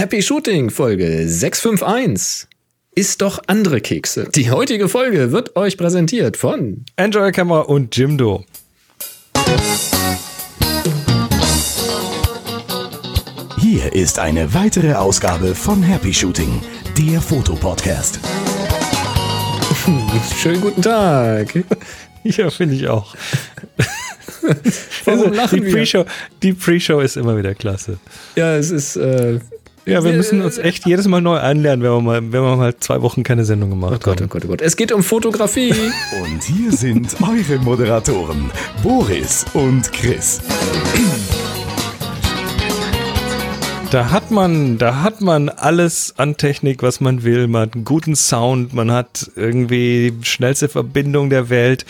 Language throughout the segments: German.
Happy Shooting Folge 651. Ist doch andere Kekse. Die heutige Folge wird euch präsentiert von Enjoy Camera und Jimdo. Hier ist eine weitere Ausgabe von Happy Shooting, der Fotopodcast. Schönen guten Tag. Ja, finde ich auch. Warum Also, lachen die? Pre-Show, die Pre-Show ist immer wieder klasse. Ja, es ist. Äh, Ja, wir müssen uns echt jedes Mal neu anlernen, wenn wir mal, wenn wir mal zwei Wochen keine Sendung gemacht oh Gott, oh haben. Gott, oh Gott. Es geht um Fotografie. Und hier sind eure Moderatoren, Boris und Chris. Da hat man, da hat man alles an Technik, was man will. Man hat einen guten Sound, man hat irgendwie die schnellste Verbindung der Welt.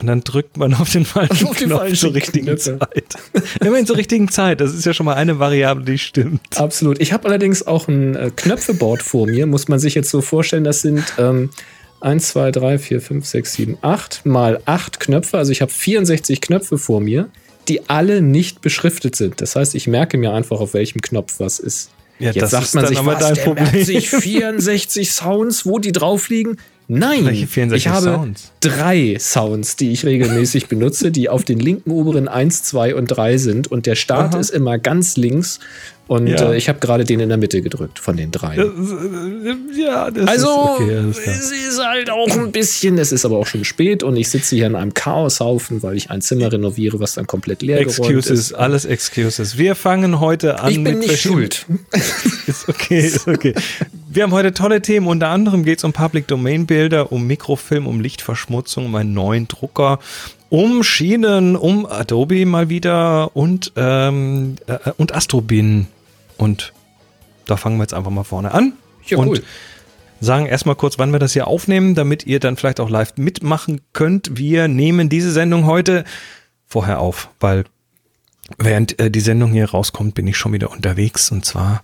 Und dann drückt man auf den falschen Auf Knopf falschen zur richtigen Knöpfe. Zeit. Immerhin zur richtigen Zeit. Das ist ja schon mal eine Variable, die stimmt. Absolut. Ich habe allerdings auch ein äh, Knöpfeboard vor mir. Muss man sich jetzt so vorstellen, das sind ähm, 1, 2, 3, 4, 5, 6, 7, 8 mal 8 Knöpfe. Also ich habe 64 Knöpfe vor mir, die alle nicht beschriftet sind. Das heißt, ich merke mir einfach, auf welchem Knopf was ist. Ja, Jetzt das sagt man sich, was, dein Problem. merkt sich 64 Sounds, wo die drauf liegen. Nein, Welche 64 ich habe Sounds? drei Sounds, die ich regelmäßig benutze, die auf den linken oberen 1, 2 und 3 sind. Und der Start Aha. ist immer ganz links. Und Ja. äh, ich habe gerade den in der Mitte gedrückt von den drei. Ja, das Also, ist okay. es ist halt auch ein bisschen, es ist aber auch schon spät und ich sitze hier in einem Chaoshaufen, weil ich ein Zimmer renoviere, was dann komplett leer Excuses, ist. alles Excuses. Wir fangen heute an Ich bin mit nicht schuld. Ist okay, ist okay. Wir haben heute tolle Themen. Unter anderem geht es um Public Domain Bilder, um Mikrofilm, um Lichtverschmutzung, um einen neuen Drucker, um Schienen, um Adobe mal wieder und, ähm, äh, und Astrobin. Und da fangen wir jetzt einfach mal vorne an. Ja, und cool. sagen erstmal kurz, wann wir das hier aufnehmen, damit ihr dann vielleicht auch live mitmachen könnt. Wir nehmen diese Sendung heute vorher auf, weil während äh, die Sendung hier rauskommt, bin ich schon wieder unterwegs und zwar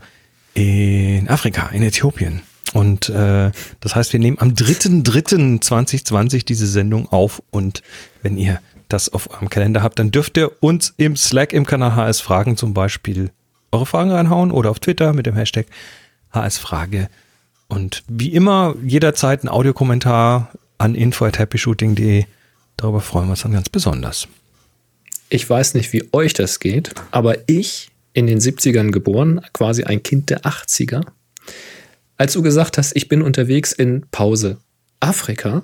in Afrika, in Äthiopien. Und äh, das heißt, wir nehmen am 3.3.2020 diese Sendung auf und wenn ihr das auf eurem Kalender habt, dann dürft ihr uns im Slack im Kanal HS Fragen zum Beispiel eure Fragen reinhauen oder auf Twitter mit dem Hashtag HS Frage. Und wie immer, jederzeit ein Audiokommentar an info.happyshooting.de. Darüber freuen wir uns dann ganz besonders. Ich weiß nicht, wie euch das geht, aber ich, in den 70ern geboren, quasi ein Kind der 80er, als du gesagt hast, ich bin unterwegs in Pause Afrika,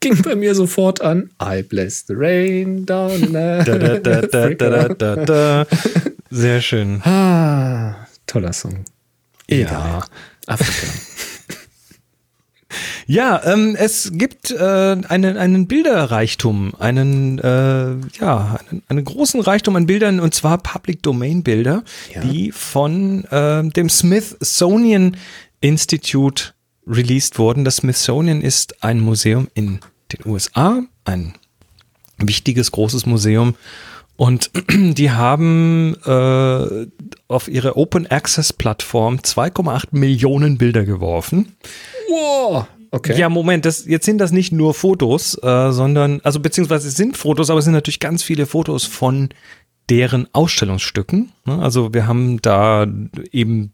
ging bei mir sofort an I bless the rain down Da, da, da, da, da, da, da. Sehr schön. Ah, toller Song. Ja. Afrika. Ja, ähm, es gibt äh, einen, einen Bilderreichtum, einen, äh, ja, einen, einen großen Reichtum an Bildern und zwar Public Domain Bilder, Ja. die von äh, dem Smithsonian Institute released wurden. Das Smithsonian ist ein Museum in den USA, ein wichtiges, großes Museum. Und die haben äh, auf ihre Open Access Plattform 2,8 Millionen Bilder geworfen. Wow. Okay. Ja, Moment, das, jetzt sind das nicht nur Fotos, äh, sondern, also beziehungsweise es sind Fotos, aber es sind natürlich ganz viele Fotos von deren Ausstellungsstücken. Ne? Also wir haben da eben,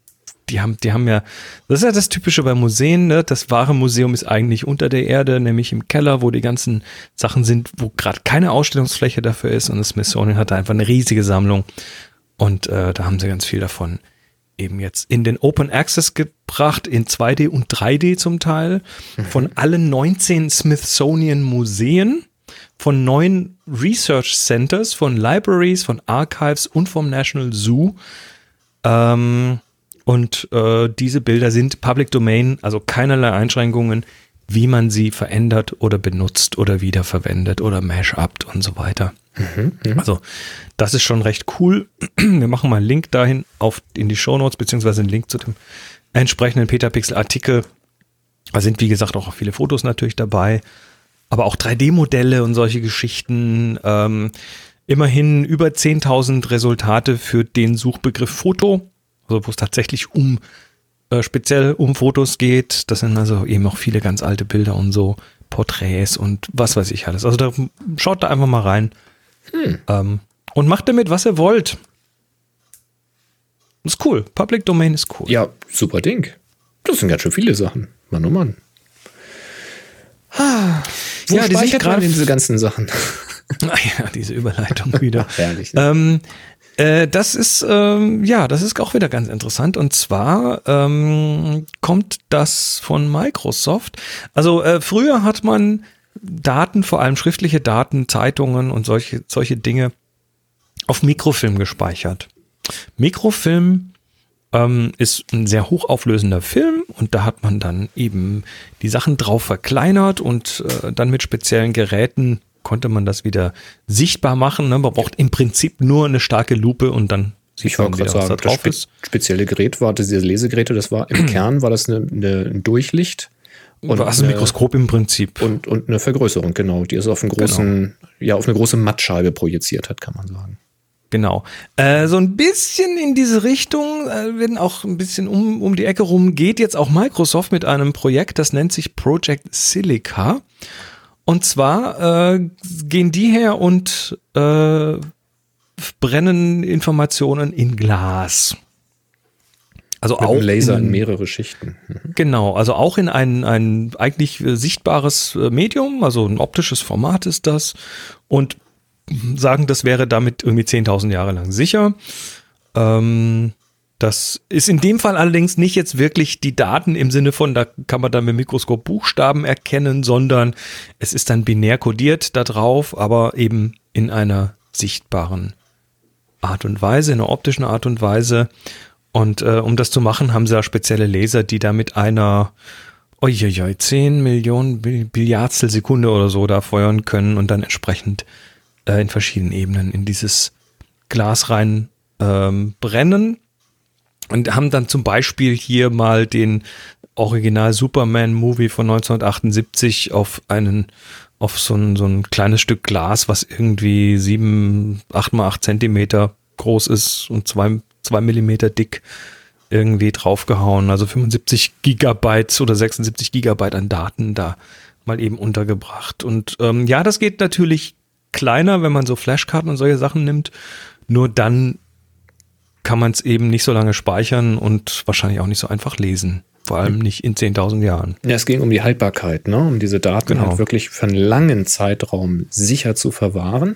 die haben, die haben ja, das ist ja das Typische bei Museen, ne? das wahre Museum ist eigentlich unter der Erde, nämlich im Keller, wo die ganzen Sachen sind, wo gerade keine Ausstellungsfläche dafür ist und das Smithsonian hat da einfach eine riesige Sammlung und äh, da haben sie ganz viel davon eben jetzt in den Open Access gebracht, in 2D und 3D zum Teil, von allen 19 Smithsonian Museen, von neun Research Centers, von Libraries, von Archives und vom National Zoo. Ähm, und äh, diese Bilder sind Public Domain, also keinerlei Einschränkungen, wie man sie verändert oder benutzt oder wiederverwendet oder mash-upt und so weiter. Also, das ist schon recht cool. Wir machen mal einen Link dahin auf, in die Shownotes, beziehungsweise einen Link zu dem entsprechenden Petapixel-Artikel. Da sind, wie gesagt, auch viele Fotos natürlich dabei, aber auch 3D-Modelle und solche Geschichten. Ähm, immerhin über 10.000 Resultate für den Suchbegriff Foto, also wo es tatsächlich um äh, speziell um Fotos geht. Das sind also eben auch viele ganz alte Bilder und so, Porträts und was weiß ich alles. Also da schaut da einfach mal rein. Ähm, und macht damit, was ihr wollt. Ist cool. Public Domain ist cool. Ja, super Ding. Das sind ganz schön viele Sachen. Mann, oh Mann. Ah, wo Ja, die man gerade- diese ganzen Sachen? Ah ja, diese Überleitung wieder. Herrlich. Ne? Ähm, äh, das ist, ähm, ja, das ist auch wieder ganz interessant. Und zwar ähm, kommt das von Microsoft. Also äh, früher hat man Daten, vor allem schriftliche Daten, Zeitungen und solche, solche Dinge auf Mikrofilm gespeichert. Mikrofilm ähm, ist ein sehr hochauflösender Film und da hat man dann eben die Sachen drauf verkleinert und äh, dann mit speziellen Geräten konnte man das wieder sichtbar machen. Ne? Man braucht im Prinzip nur eine starke Lupe und dann sieht Ich man wieder, was da sagen, das drauf spe ist. spezielle Gerät war, diese Lesegeräte, das war im Kern, war das eine, eine, ein Durchlicht und, Also ein eine, Mikroskop im Prinzip. und, und eine Vergrößerung, genau, die es auf, einen großen, ja, auf eine große Mattscheibe projiziert hat, kann man sagen. Genau. Äh, so ein bisschen in diese Richtung, äh, wenn auch ein bisschen um, um die Ecke rum, geht jetzt auch Microsoft mit einem Projekt, das nennt sich Project Silica. Und zwar äh, gehen die her und äh, brennen Informationen in Glas. Also Mit auch Laser in in, mehrere Schichten. Mhm. Genau, also auch in ein, ein eigentlich äh, sichtbares äh, Medium, also ein optisches Format ist das und sagen, das wäre damit irgendwie 10.000 Jahre lang sicher. Ähm, das ist in dem Fall allerdings nicht jetzt wirklich die Daten im Sinne von, da kann man dann mit dem Mikroskop Buchstaben erkennen, sondern es ist dann binär kodiert da drauf, aber eben in einer sichtbaren Art und Weise, in einer optischen Art und Weise. Und äh, um das zu machen, haben sie da spezielle Laser, die da mit einer uiuiui, 10 Millionen Bill- Billiardstel Sekunde oder so da feuern können und dann entsprechend äh, in verschiedenen Ebenen in dieses Glas rein ähm, brennen. Und haben dann zum Beispiel hier mal den Original Superman-Movie von 1978 auf einen, auf so ein, so ein kleines Stück Glas, was irgendwie sieben, acht mal acht Zentimeter groß ist und zwei, zwei Millimeter dick irgendwie draufgehauen. Also 75 Gigabyte oder 76 Gigabyte an Daten da mal eben untergebracht. Und ähm, ja, das geht natürlich kleiner, wenn man so Flashkarten und solche Sachen nimmt. Nur dann kann man es eben nicht so lange speichern und wahrscheinlich auch nicht so einfach lesen. Vor allem nicht in 10.000 Jahren. Ja, es ging um die Haltbarkeit, ne? um diese Daten Genau. halt wirklich für einen langen Zeitraum sicher zu verwahren.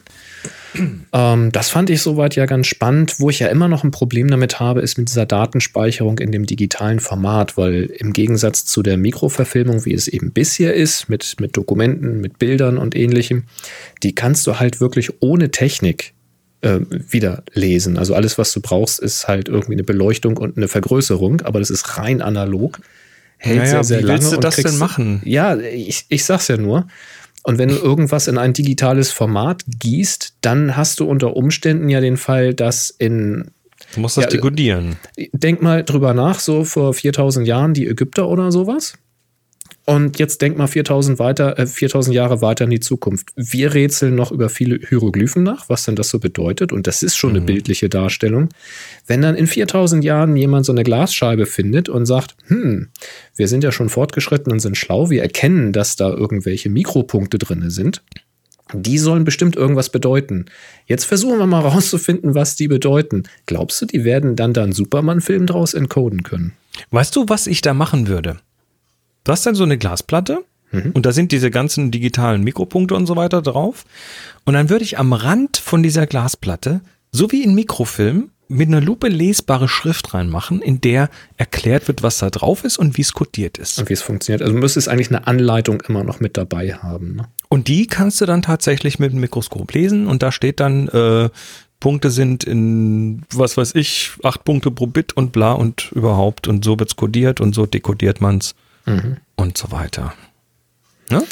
ähm, das fand ich soweit ja ganz spannend. Wo ich ja immer noch ein Problem damit habe, ist mit dieser Datenspeicherung in dem digitalen Format, weil im Gegensatz zu der Mikroverfilmung, wie es eben bisher ist, mit, mit Dokumenten, mit Bildern und ähnlichem, die kannst du halt wirklich ohne Technik äh, wieder lesen. Also alles, was du brauchst, ist halt irgendwie eine Beleuchtung und eine Vergrößerung, aber das ist rein analog. Hält Naja, sehr, sehr wie lange. willst du das denn machen? Ja, ich, ich sag's ja nur. Und wenn du irgendwas in ein digitales Format gießt, dann hast du unter Umständen ja den Fall, dass in, Du musst das Ja, äh, dekodieren. denk mal drüber nach, so vor 4000 Jahren die Ägypter oder sowas. Und jetzt denk mal 4000, weiter, äh, 4000 Jahre weiter in die Zukunft. Wir rätseln noch über viele Hieroglyphen nach, was denn das so bedeutet. Und das ist schon eine bildliche Darstellung. Wenn dann in 4000 Jahren jemand so eine Glasscheibe findet und sagt, hm, wir sind ja schon fortgeschritten und sind schlau, wir erkennen, dass da irgendwelche Mikropunkte drin sind. Die sollen bestimmt irgendwas bedeuten. Jetzt versuchen wir mal rauszufinden, was die bedeuten. Glaubst du, die werden dann da einen Superman-Film draus encoden können? Weißt du, was ich da machen würde? Du hast dann so eine Glasplatte und da sind diese ganzen digitalen Mikropunkte und so weiter drauf. Und dann würde ich am Rand von dieser Glasplatte, so wie in Mikrofilm, mit einer Lupe lesbare Schrift reinmachen, in der erklärt wird, was da drauf ist und wie es kodiert ist. Und wie es funktioniert. Also du müsstest eigentlich eine Anleitung immer noch mit dabei haben. Ne? Und die kannst du dann tatsächlich mit dem Mikroskop lesen und da steht dann, äh, Punkte sind in, was weiß ich, acht Punkte pro Bit und bla und überhaupt und so wird's kodiert und so dekodiert man's und so weiter. Ne?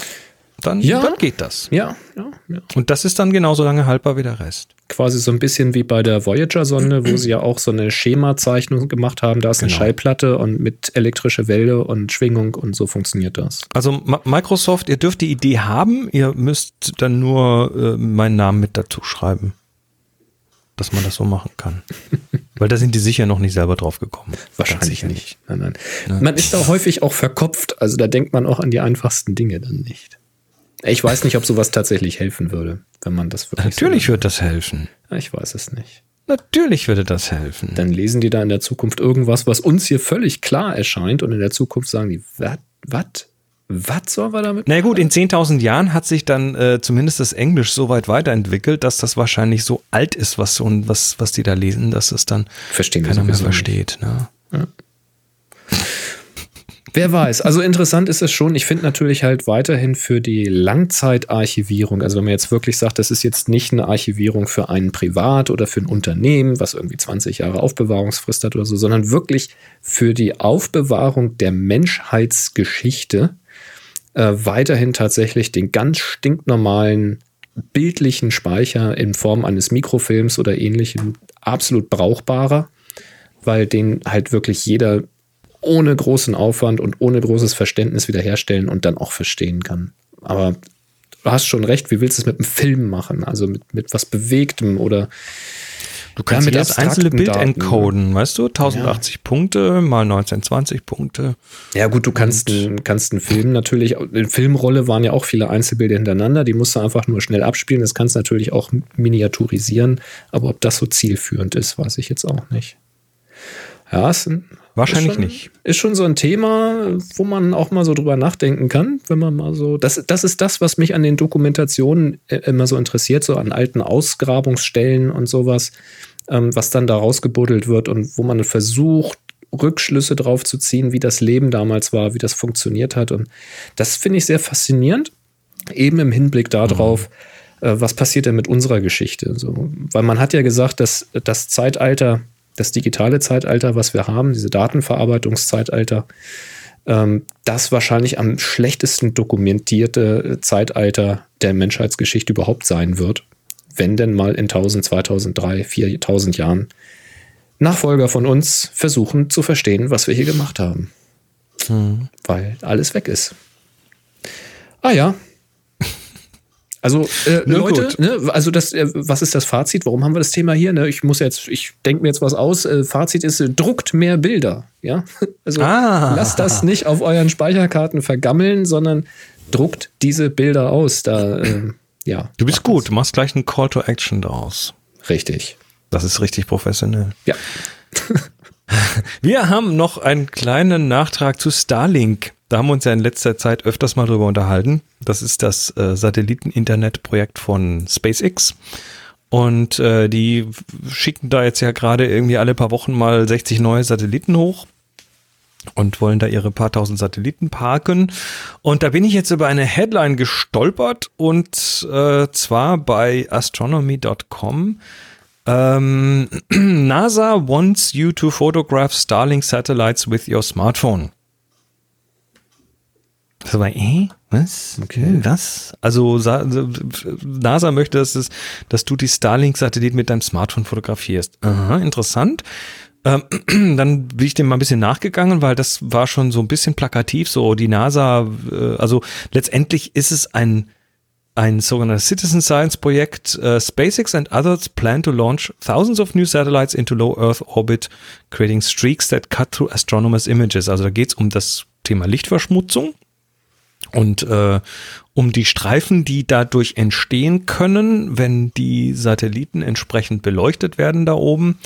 Dann, Ja. dann geht das. Ja, ja, ja. Und das ist dann genauso lange haltbar wie der Rest. Quasi so ein bisschen wie bei der Voyager-Sonde, wo sie ja auch so eine Schemazeichnung gemacht haben. Da ist eine Genau. Schallplatte und mit elektrische Welle und Schwingung und so funktioniert das. Also Microsoft, ihr dürft die Idee haben, ihr müsst dann nur äh, meinen Namen mit dazu schreiben, dass man das so machen kann. Weil da sind die sicher noch nicht selber drauf gekommen. Wahrscheinlich nicht. Nein, nein. Man ist da häufig auch verkopft. Also da denkt man auch an die einfachsten Dinge dann nicht. Ich weiß nicht, ob sowas tatsächlich helfen würde, wenn man das wirklich. Natürlich so wird das helfen. Ich weiß es nicht. Natürlich würde das helfen. Dann lesen die da in der Zukunft irgendwas, was uns hier völlig klar erscheint und in der Zukunft sagen die, was? Was? Sollen wir damit? Na gut, in 10.000 Jahren hat sich dann äh, zumindest das Englisch so weit weiterentwickelt, dass das wahrscheinlich so alt ist, was, so, was, was die da lesen, dass es dann Verstehen keiner mehr versteht. Ne? Wer weiß. Also interessant ist es schon. Ich finde natürlich halt weiterhin für die Langzeitarchivierung, also wenn man jetzt wirklich sagt, das ist jetzt nicht eine Archivierung für einen Privat oder für ein Unternehmen, was irgendwie 20 Jahre Aufbewahrungsfrist hat oder so, sondern wirklich für die Aufbewahrung der Menschheitsgeschichte äh, weiterhin tatsächlich den ganz stinknormalen bildlichen Speicher in Form eines Mikrofilms oder ähnlichem absolut brauchbarer, weil den halt wirklich jeder ohne großen Aufwand und ohne großes Verständnis wiederherstellen und dann auch verstehen kann. Aber du hast schon recht, wie willst du es mit einem Film machen? Also mit, mit was Bewegtem oder Du kannst Ja, mit jedes einzelne Bild Daten, encoden, weißt du? 1080 Punkte mal 1920 Punkte. Ja, gut, du kannst, einen- kannst einen Film natürlich, in Filmrolle waren ja auch viele Einzelbilder hintereinander, die musst du einfach nur schnell abspielen. Das kannst du natürlich auch miniaturisieren, aber ob das so zielführend ist, weiß ich jetzt auch nicht. Ja, ist ein, Wahrscheinlich ist schon, nicht. Ist schon so ein Thema, wo man auch mal so drüber nachdenken kann, wenn man mal so. Das, das ist das, was mich an den Dokumentationen äh, immer so interessiert, so an alten Ausgrabungsstellen und sowas, ähm, was dann da rausgebuddelt wird und wo man versucht, Rückschlüsse drauf zu ziehen, wie das Leben damals war, wie das funktioniert hat. Und das finde ich sehr faszinierend, eben im Hinblick darauf, äh, was passiert denn mit unserer Geschichte. So, weil man hat ja gesagt, dass das Zeitalter, das digitale Zeitalter, was wir haben, diese Datenverarbeitungszeitalter, ähm, das wahrscheinlich am schlechtesten dokumentierte Zeitalter der Menschheitsgeschichte überhaupt sein wird, wenn denn mal in 1000, 2000, 3, 4000 Jahren Nachfolger von uns versuchen zu verstehen, was wir hier gemacht haben. Weil alles weg ist. Ah ja. Also, äh, Na Leute, ne, also das, äh, was ist das Fazit? Warum haben wir das Thema hier? Ne? Ich muss jetzt, ich denke mir jetzt was aus. Äh, Fazit ist, druckt mehr Bilder. Ja, also Ah. lasst das nicht auf euren Speicherkarten vergammeln, sondern druckt diese Bilder aus. Da, ähm, ja. Du bist gut, du machst gleich einen Call to Action daraus. Richtig. Das ist richtig professionell. Ja. Wir haben noch einen kleinen Nachtrag zu Starlink. Da haben wir uns ja in letzter Zeit öfters mal drüber unterhalten. Das ist das äh, Satelliten-Internet-Projekt von SpaceX. Und äh, die schicken da jetzt ja gerade irgendwie alle paar Wochen mal 60 neue Satelliten hoch und wollen da ihre paar tausend Satelliten parken. Und da bin ich jetzt über eine Headline gestolpert und äh, zwar bei astronomy.com. Ähm, NASA wants you to photograph Starlink satellites with your smartphone. Das war, äh, was? Okay. Was? Also Sa NASA möchte, dass, es, dass du die Starlink-Satellit mit deinem Smartphone fotografierst. Aha, interessant. Ähm, dann bin ich dem mal ein bisschen nachgegangen, weil das war schon so ein bisschen plakativ, so die NASA, äh, also letztendlich ist es ein ein sogenanntes Citizen Science Projekt. Uh, SpaceX and others plan to launch thousands of new satellites into low Earth orbit, creating streaks that cut through astronomers' images. Also da geht es um das Thema Lichtverschmutzung und äh, um die Streifen, die dadurch entstehen können, wenn die Satelliten entsprechend beleuchtet werden da oben.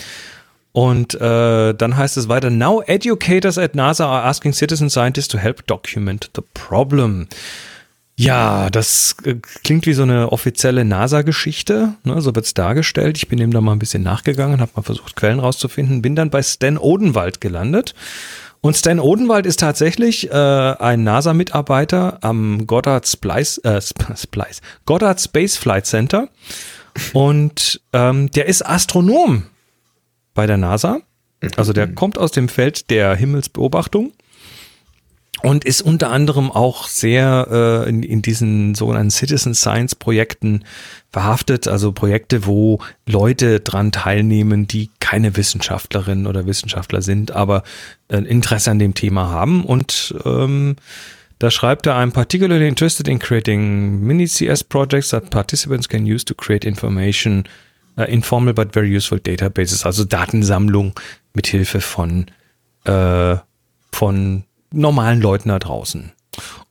Und äh, dann heißt es weiter, now educators at NASA are asking citizen scientists to help document the problem. Ja, das äh, klingt wie so eine offizielle NASA-Geschichte, ne, so wird's dargestellt. Ich bin dem da mal ein bisschen nachgegangen, habe mal versucht, Quellen rauszufinden, bin dann bei Stan Odenwald gelandet. Und Stan Odenwald ist tatsächlich äh, ein NASA-Mitarbeiter am Goddard Splice, äh, Sp- Splice, Goddard Space Flight Center. Und ähm, der ist Astronom bei der NASA. Also der kommt aus dem Feld der Himmelsbeobachtung und ist unter anderem auch sehr äh, in, in diesen sogenannten Citizen Science Projekten verhaftet, also Projekte, wo Leute dran teilnehmen, die keine Wissenschaftlerinnen oder Wissenschaftler sind, aber ein Interesse an dem Thema haben. Und ähm, da schreibt er, I'm particularly interested in creating mini CS projects that participants can use to create information, uh, informal but very useful databases, also Datensammlung mit Hilfe von, äh, von normalen Leuten da draußen.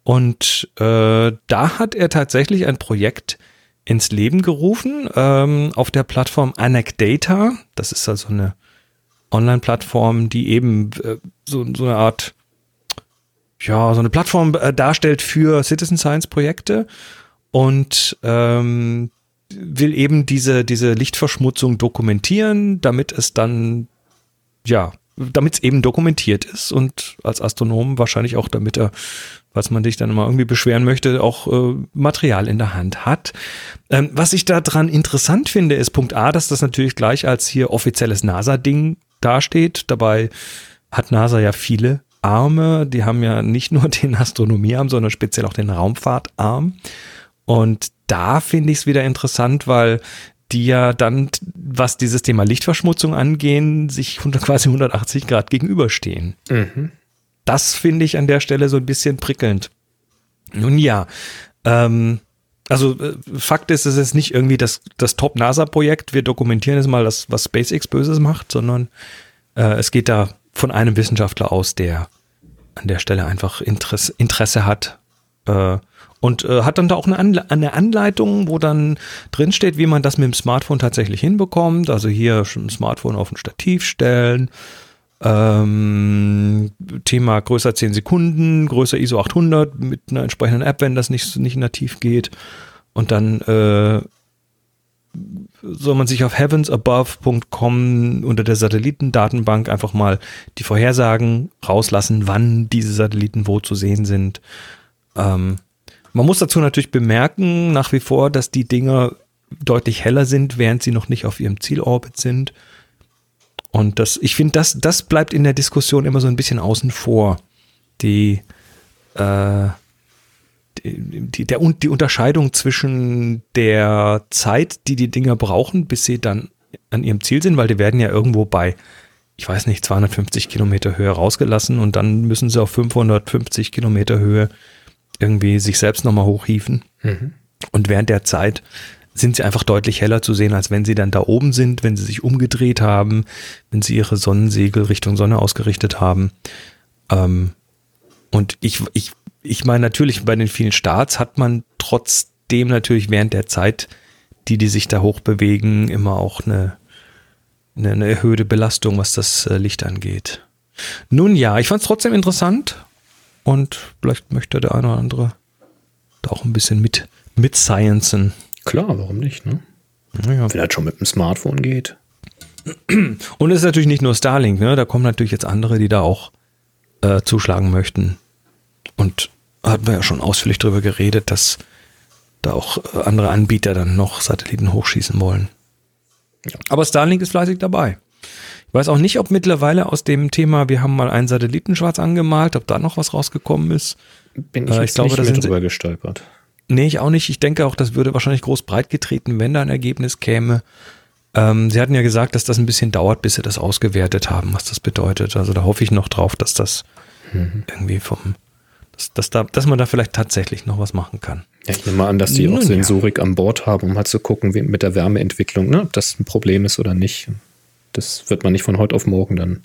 Und äh, da hat er tatsächlich ein Projekt ins Leben gerufen ähm, auf der Plattform Anecdata. Das ist also eine Online-Plattform, die eben äh, so, so eine Art, ja, so eine Plattform äh, darstellt für Citizen Science Projekte und ähm, will eben diese, diese Lichtverschmutzung dokumentieren, damit es dann, ja, damit es eben dokumentiert ist und als Astronom wahrscheinlich auch, damit er, was man sich dann mal irgendwie beschweren möchte, auch äh, Material in der Hand hat. Ähm, was ich daran interessant finde, ist Punkt A, dass das natürlich gleich als hier offizielles NASA-Ding dasteht. Dabei hat NASA ja viele Arme. Die haben ja nicht nur den Astronomiearm, sondern speziell auch den Raumfahrtarm. Und da finde ich es wieder interessant, weil die ja dann, was dieses Thema Lichtverschmutzung angehen, sich quasi 180 Grad gegenüberstehen. Mhm. Das finde ich an der Stelle so ein bisschen prickelnd. Nun ja, ähm, also äh, Fakt ist, es ist nicht irgendwie das, das Top-NASA-Projekt, wir dokumentieren jetzt mal das, was SpaceX Böses macht, sondern äh, es geht da von einem Wissenschaftler aus, der an der Stelle einfach Interesse, Interesse hat, äh, und äh, hat dann da auch eine, Anle eine Anleitung, wo dann drin steht, wie man das mit dem Smartphone tatsächlich hinbekommt. Also hier ein Smartphone auf ein Stativ stellen. Ähm, Thema größer 10 Sekunden, größer ISO 800 mit einer entsprechenden App, wenn das nicht, nicht nativ geht. Und dann äh, soll man sich auf heavensabove.com unter der Satellitendatenbank einfach mal die Vorhersagen rauslassen, wann diese Satelliten wo zu sehen sind. Ähm, man muss dazu natürlich bemerken, nach wie vor, dass die Dinger deutlich heller sind, während sie noch nicht auf ihrem Zielorbit sind. Und das, ich finde, das, das bleibt in der Diskussion immer so ein bisschen außen vor. Die, äh, die, der, die Unterscheidung zwischen der Zeit, die die Dinger brauchen, bis sie dann an ihrem Ziel sind, weil die werden ja irgendwo bei, ich weiß nicht, 250 Kilometer Höhe rausgelassen und dann müssen sie auf 550 Kilometer Höhe irgendwie sich selbst nochmal hochhieven. Mhm. Und während der Zeit sind sie einfach deutlich heller zu sehen, als wenn sie dann da oben sind, wenn sie sich umgedreht haben, wenn sie ihre Sonnensegel Richtung Sonne ausgerichtet haben. Ähm, und ich, ich, ich meine natürlich, bei den vielen Starts hat man trotzdem natürlich während der Zeit, die die sich da hochbewegen, immer auch eine, eine, eine erhöhte Belastung, was das äh, Licht angeht. Nun ja, ich fand es trotzdem interessant und vielleicht möchte der eine oder andere da auch ein bisschen mit, mit sciencen. Klar, warum nicht, ne? Naja. Wenn das schon mit dem Smartphone geht. Und es ist natürlich nicht nur Starlink, ne? Da kommen natürlich jetzt andere, die da auch äh, zuschlagen möchten. Und hatten wir ja schon ausführlich darüber geredet, dass da auch äh, andere Anbieter dann noch Satelliten hochschießen wollen. Ja. Aber Starlink ist fleißig dabei. Ich weiß auch nicht, ob mittlerweile aus dem Thema, wir haben mal einen Satelliten schwarz angemalt, ob da noch was rausgekommen ist. Bin ich, äh, ich glaube, nicht drüber gestolpert. Nee, ich auch nicht. Ich denke auch, das würde wahrscheinlich groß breit getreten, wenn da ein Ergebnis käme. Ähm, sie hatten ja gesagt, dass das ein bisschen dauert, bis sie das ausgewertet haben, was das bedeutet. Also da hoffe ich noch drauf, dass das mhm. irgendwie vom, dass, dass, da, dass man da vielleicht tatsächlich noch was machen kann. Ja, ich nehme mal an, dass die Nun, auch Sensorik ja. an Bord haben, um halt zu gucken, wie mit der Wärmeentwicklung, ne, ob das ein Problem ist oder nicht. Das wird man nicht von heute auf morgen dann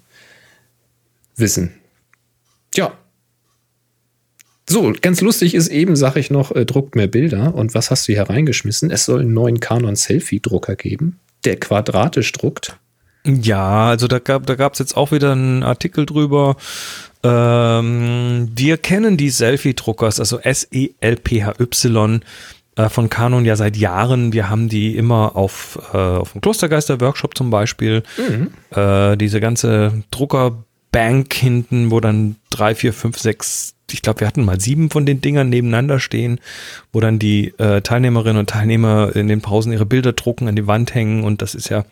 wissen. Tja. So, ganz lustig ist eben, sage ich noch, äh, druckt mehr Bilder. Und was hast du hier reingeschmissen? Es soll einen neuen Canon Selfie-Drucker geben, der quadratisch druckt. Ja, also da gab da jetzt auch wieder einen Artikel drüber. Ähm, wir kennen die Selfie-Druckers, also S-E-L-P-H-Y äh, von Canon ja seit Jahren. Wir haben die immer auf, äh, auf dem Klostergeister-Workshop zum Beispiel. Mhm. Äh, diese ganze Druckerbank hinten, wo dann drei, vier, fünf, sechs, ich glaube, wir hatten mal sieben von den Dingern nebeneinander stehen, wo dann die äh, Teilnehmerinnen und Teilnehmer in den Pausen ihre Bilder drucken, an die Wand hängen und das ist ja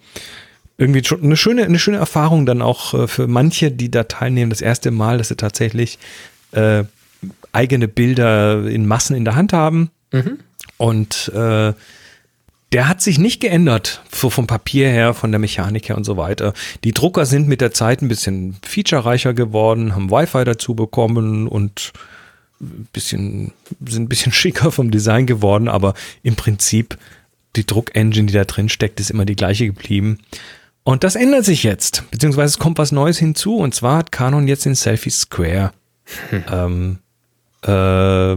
irgendwie schon eine schöne, eine schöne Erfahrung dann auch äh, für manche, die da teilnehmen, das erste Mal, dass sie tatsächlich äh, eigene Bilder in Massen in der Hand haben. Mhm. Und äh, der hat sich nicht geändert, so vom Papier her, von der Mechanik her und so weiter. Die Drucker sind mit der Zeit ein bisschen featurereicher geworden, haben Wi-Fi dazu bekommen und ein bisschen, sind ein bisschen schicker vom Design geworden, aber im Prinzip die Druckengine, die da drin steckt, ist immer die gleiche geblieben. Und das ändert sich jetzt, beziehungsweise es kommt was Neues hinzu und zwar hat Canon jetzt den Selfie Square hm. ähm, äh,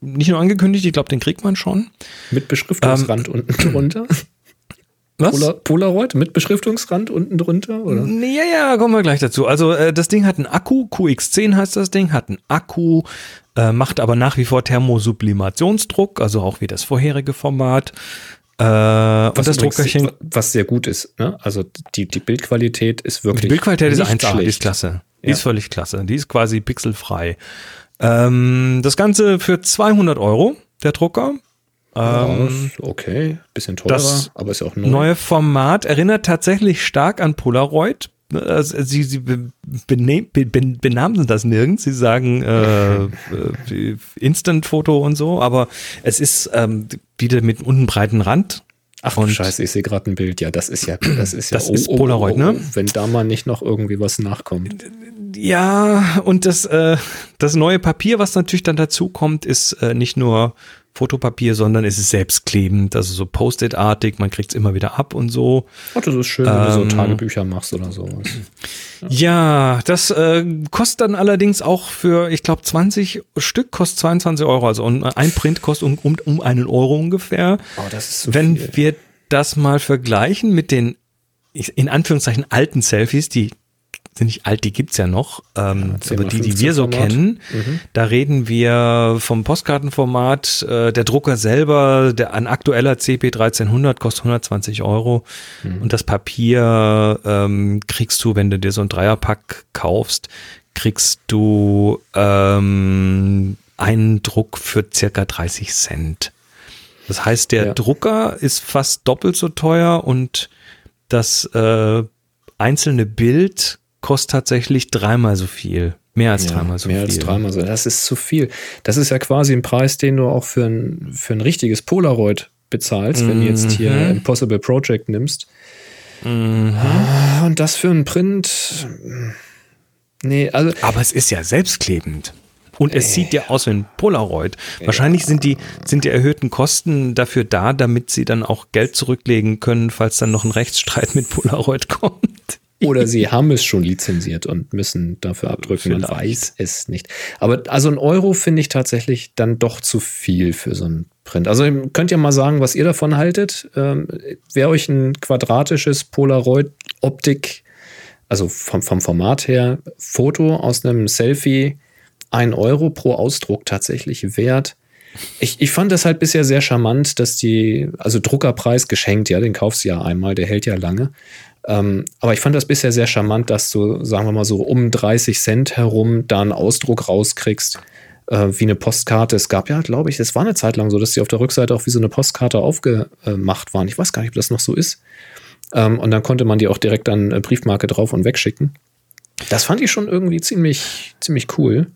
nicht nur angekündigt, ich glaube, den kriegt man schon. Mit Beschriftungsrand Ähm, unten drunter. Was? Polar, Polaroid mit Beschriftungsrand unten drunter, oder? Ja, ja, kommen wir gleich dazu. Also äh, das Ding hat einen Akku, QX10 heißt das Ding, hat einen Akku, äh, macht aber nach wie vor Thermosublimationsdruck, also auch wie das vorherige Format. Äh, und das Druckerchen, was sehr gut ist. Ne? Also die, die Bildqualität ist wirklich. die Bildqualität ist nicht 1A, die ist klasse. Die Ja. ist völlig klasse. Die ist quasi pixelfrei. Ähm, das Ganze für 200 Euro, der Drucker. Ähm, ist okay, bisschen teurer, das aber ist ja auch neu. Neue Format erinnert tatsächlich stark an Polaroid. Also sie sie benamen das nirgends. Sie sagen äh, äh, Instant-Foto und so, aber es ist ähm, wieder mit unten breiten Rand. Ach und- Scheiße, ich sehe gerade ein Bild. Ja, das ist ja, das ist ja, Das ist Polaroid, ne? Wenn da mal nicht noch irgendwie was nachkommt. Ja, und das, äh, das neue Papier, was natürlich dann dazu kommt, ist äh, nicht nur Fotopapier, sondern es ist selbstklebend, also so Post-it-artig, man kriegt es immer wieder ab und so. Oh, das ist schön, wenn du Ähm, so Tagebücher machst oder sowas. Ja, das äh, kostet dann allerdings auch für, ich glaube, 20 Stück kostet 22 Euro. Also ein Print kostet um, um, um einen Euro ungefähr. Oh, das ist so Wenn viel. wir das mal vergleichen mit den, in Anführungszeichen, alten Selfies, die sind nicht alt, die gibt's ja noch, ähm, Ja, 10 aber mal die, die 15 wir so Format. kennen, Mhm. da reden wir vom Postkartenformat, äh, der Drucker selber, der ein aktueller CP 1300 kostet 120 Euro Mhm. und das Papier ähm, kriegst du, wenn du dir so ein Dreierpack kaufst, kriegst du ähm, einen Druck für circa 30 Cent. Das heißt, der Ja. Drucker ist fast doppelt so teuer und das äh, einzelne Bild kostet tatsächlich dreimal so viel. Mehr als Ja, dreimal so mehr viel. als dreimal so. Das ist zu viel. Das ist ja quasi ein Preis, den du auch für ein, für ein richtiges Polaroid bezahlst, wenn du jetzt hier Mhm. Impossible Project nimmst. Mhm. Und das für einen Print. Nee, also Aber es ist ja selbstklebend. Und es sieht ja aus wie ein Polaroid. Wahrscheinlich sind die, sind die erhöhten Kosten dafür da, damit sie dann auch Geld zurücklegen können, falls dann noch ein Rechtsstreit mit Polaroid kommt. Oder sie haben es schon lizenziert und müssen dafür abdrücken. Man Vielleicht. weiß es nicht. Aber also ein Euro finde ich tatsächlich dann doch zu viel für so ein Print. Also könnt ihr mal sagen, was ihr davon haltet. Ähm, Wäre euch ein quadratisches Polaroid-Optik, also vom, vom Format her, Foto aus einem Selfie, ein Euro pro Ausdruck tatsächlich wert? Ich, ich fand das halt bisher sehr charmant, dass die, also Druckerpreis geschenkt, ja, den kaufst du ja einmal, der hält ja lange. Ähm, aber ich fand das bisher sehr charmant, dass du, sagen wir mal so, um 30 Cent herum da einen Ausdruck rauskriegst, äh, wie eine Postkarte. Es gab ja, glaube ich, es war eine Zeit lang so, dass die auf der Rückseite auch wie so eine Postkarte aufgemacht waren. Ich weiß gar nicht, ob das noch so ist. Ähm, und dann konnte man die auch direkt an äh, Briefmarke drauf und wegschicken. Das fand ich schon irgendwie ziemlich, ziemlich cool.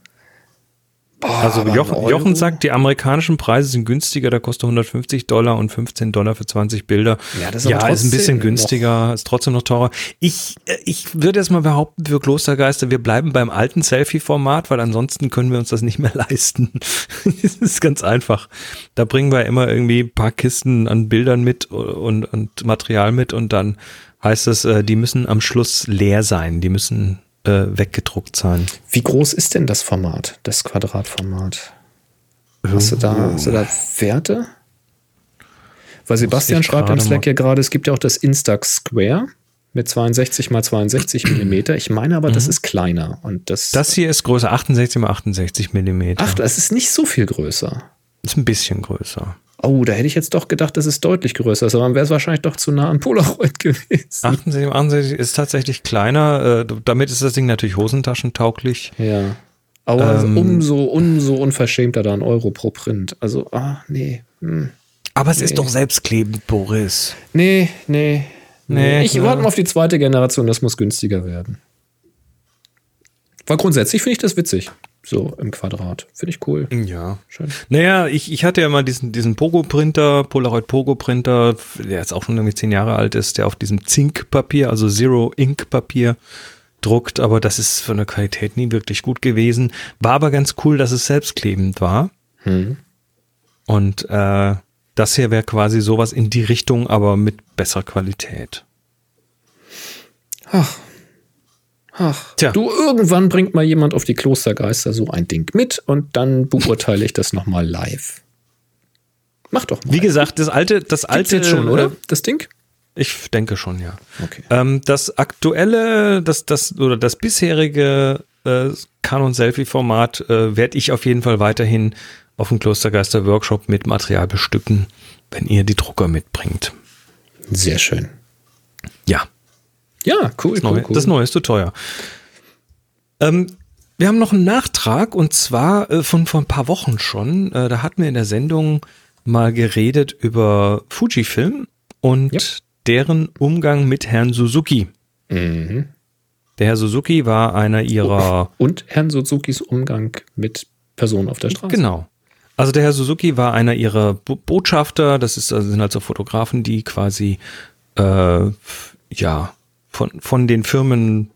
Boah, Also Jochen? Jochen sagt, die amerikanischen Preise sind günstiger, da kostet 150 Dollar und 15 Dollar für 20 Bilder. Ja, das ist aber ist ein bisschen günstiger, ist trotzdem noch teurer. Ich, äh, ich würde jetzt mal behaupten, für Klostergeister, wir bleiben beim alten Selfie-Format, weil ansonsten können wir uns das nicht mehr leisten. das ist ganz einfach. Da bringen wir immer irgendwie ein paar Kisten an Bildern mit und, und Material mit und dann heißt es, äh, die müssen am Schluss leer sein, die müssen äh, weggedruckt sein. Wie groß ist denn das Format, das Quadratformat? Hast du da, hast du da Werte? Weil Sebastian schreibt im Slack ja gerade, es gibt ja auch das Instax Square mit 62 mal 62 Millimeter. Ich meine aber, das ist kleiner. Und das, Das hier ist größer, 68 mal 68 Millimeter. ach, das ist nicht so viel größer. Ist ein bisschen größer. Oh, da hätte ich jetzt doch gedacht, dass es deutlich größer ist, aber dann wäre es wahrscheinlich doch zu nah an Polaroid gewesen. 68 mal 68 ist tatsächlich kleiner. Äh, damit ist das Ding natürlich hosentaschentauglich. Ja. Aber Ähm. umso, umso unverschämter da ein Euro pro Print. Also, ah, nee. Hm. Aber es Nee. ist doch selbstklebend, Boris. Nee, nee. Nee, ich warte mal auf die zweite Generation, das muss günstiger werden. Weil grundsätzlich finde ich das witzig. So im Quadrat. Finde ich cool. Ja. Schön. Naja, ich, ich hatte ja mal diesen, diesen Pogo-Printer, Polaroid Pogo-Printer, der jetzt auch schon irgendwie zehn Jahre alt ist, der auf diesem Zink-Papier, also Zero-Ink-Papier druckt, aber das ist von der Qualität nie wirklich gut gewesen. War aber ganz cool, dass es selbstklebend war. Hm. Und äh, das hier wäre quasi sowas in die Richtung, aber mit besserer Qualität. Ach. Ach, Tja. du, irgendwann bringt mal jemand auf die Klostergeister so ein Ding mit und dann beurteile ich das nochmal live. Mach doch mal. Wie gesagt, das alte, das Gibt's alte. jetzt schon, oder? Äh, das Ding? Ich denke schon, ja. Okay. Ähm, das aktuelle, das, das, oder das bisherige äh, Canon-Selfie-Format äh, werde ich auf jeden Fall weiterhin auf dem Klostergeister-Workshop mit Material bestücken, wenn ihr die Drucker mitbringt. Sehr schön. Ja. Ja, cool. Das, Neue, cool, das Neue ist zu teuer. Ähm, wir haben noch einen Nachtrag und zwar äh, von vor ein paar Wochen schon. Äh, da hatten wir in der Sendung mal geredet über Fujifilm und ja. deren Umgang mit Herrn Suzuki. Mhm. Der Herr Suzuki war einer ihrer. Und Herrn Suzukis Umgang mit Personen auf der Straße. Genau. Also der Herr Suzuki war einer ihrer Botschafter, das ist, also sind also Fotografen, die quasi äh, ja von, von den Firmen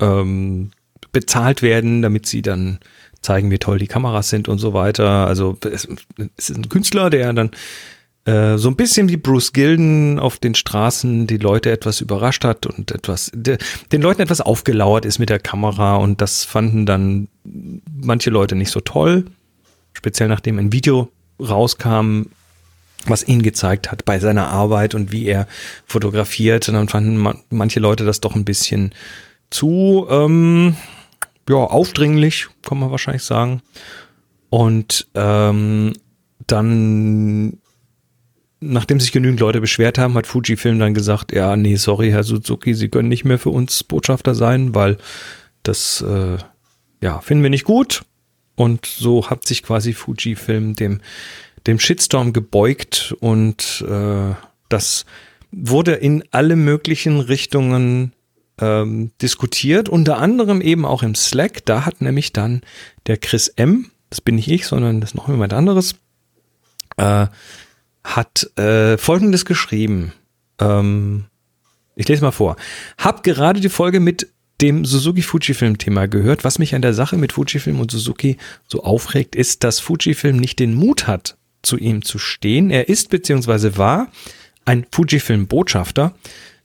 ähm, bezahlt werden, damit sie dann zeigen, wie toll die Kameras sind und so weiter. Also es, es ist ein Künstler, der dann äh, so ein bisschen wie Bruce Gilden auf den Straßen die Leute etwas überrascht hat und etwas, de, den Leuten etwas aufgelauert ist mit der Kamera und das fanden dann manche Leute nicht so toll speziell nachdem ein Video rauskam, was ihn gezeigt hat bei seiner Arbeit und wie er fotografiert. Und dann fanden manche Leute das doch ein bisschen zu ähm, ja, aufdringlich, kann man wahrscheinlich sagen. Und ähm, dann, nachdem sich genügend Leute beschwert haben, hat Fujifilm dann gesagt, ja, nee, sorry, Herr Suzuki, Sie können nicht mehr für uns Botschafter sein, weil das, äh, ja, finden wir nicht gut. Und so hat sich quasi Fujifilm dem, dem Shitstorm gebeugt und äh, das wurde in alle möglichen Richtungen ähm, diskutiert, unter anderem eben auch im Slack. Da hat nämlich dann der Chris M., das bin nicht ich, sondern das ist noch jemand anderes, äh, hat äh, Folgendes geschrieben. Ähm, ich lese mal vor. Hab gerade die Folge mit dem Suzuki Fujifilm Thema gehört. Was mich an der Sache mit Fujifilm und Suzuki so aufregt, ist, dass Fujifilm nicht den Mut hat, zu ihm zu stehen. Er ist bzw. war ein Fujifilm Botschafter.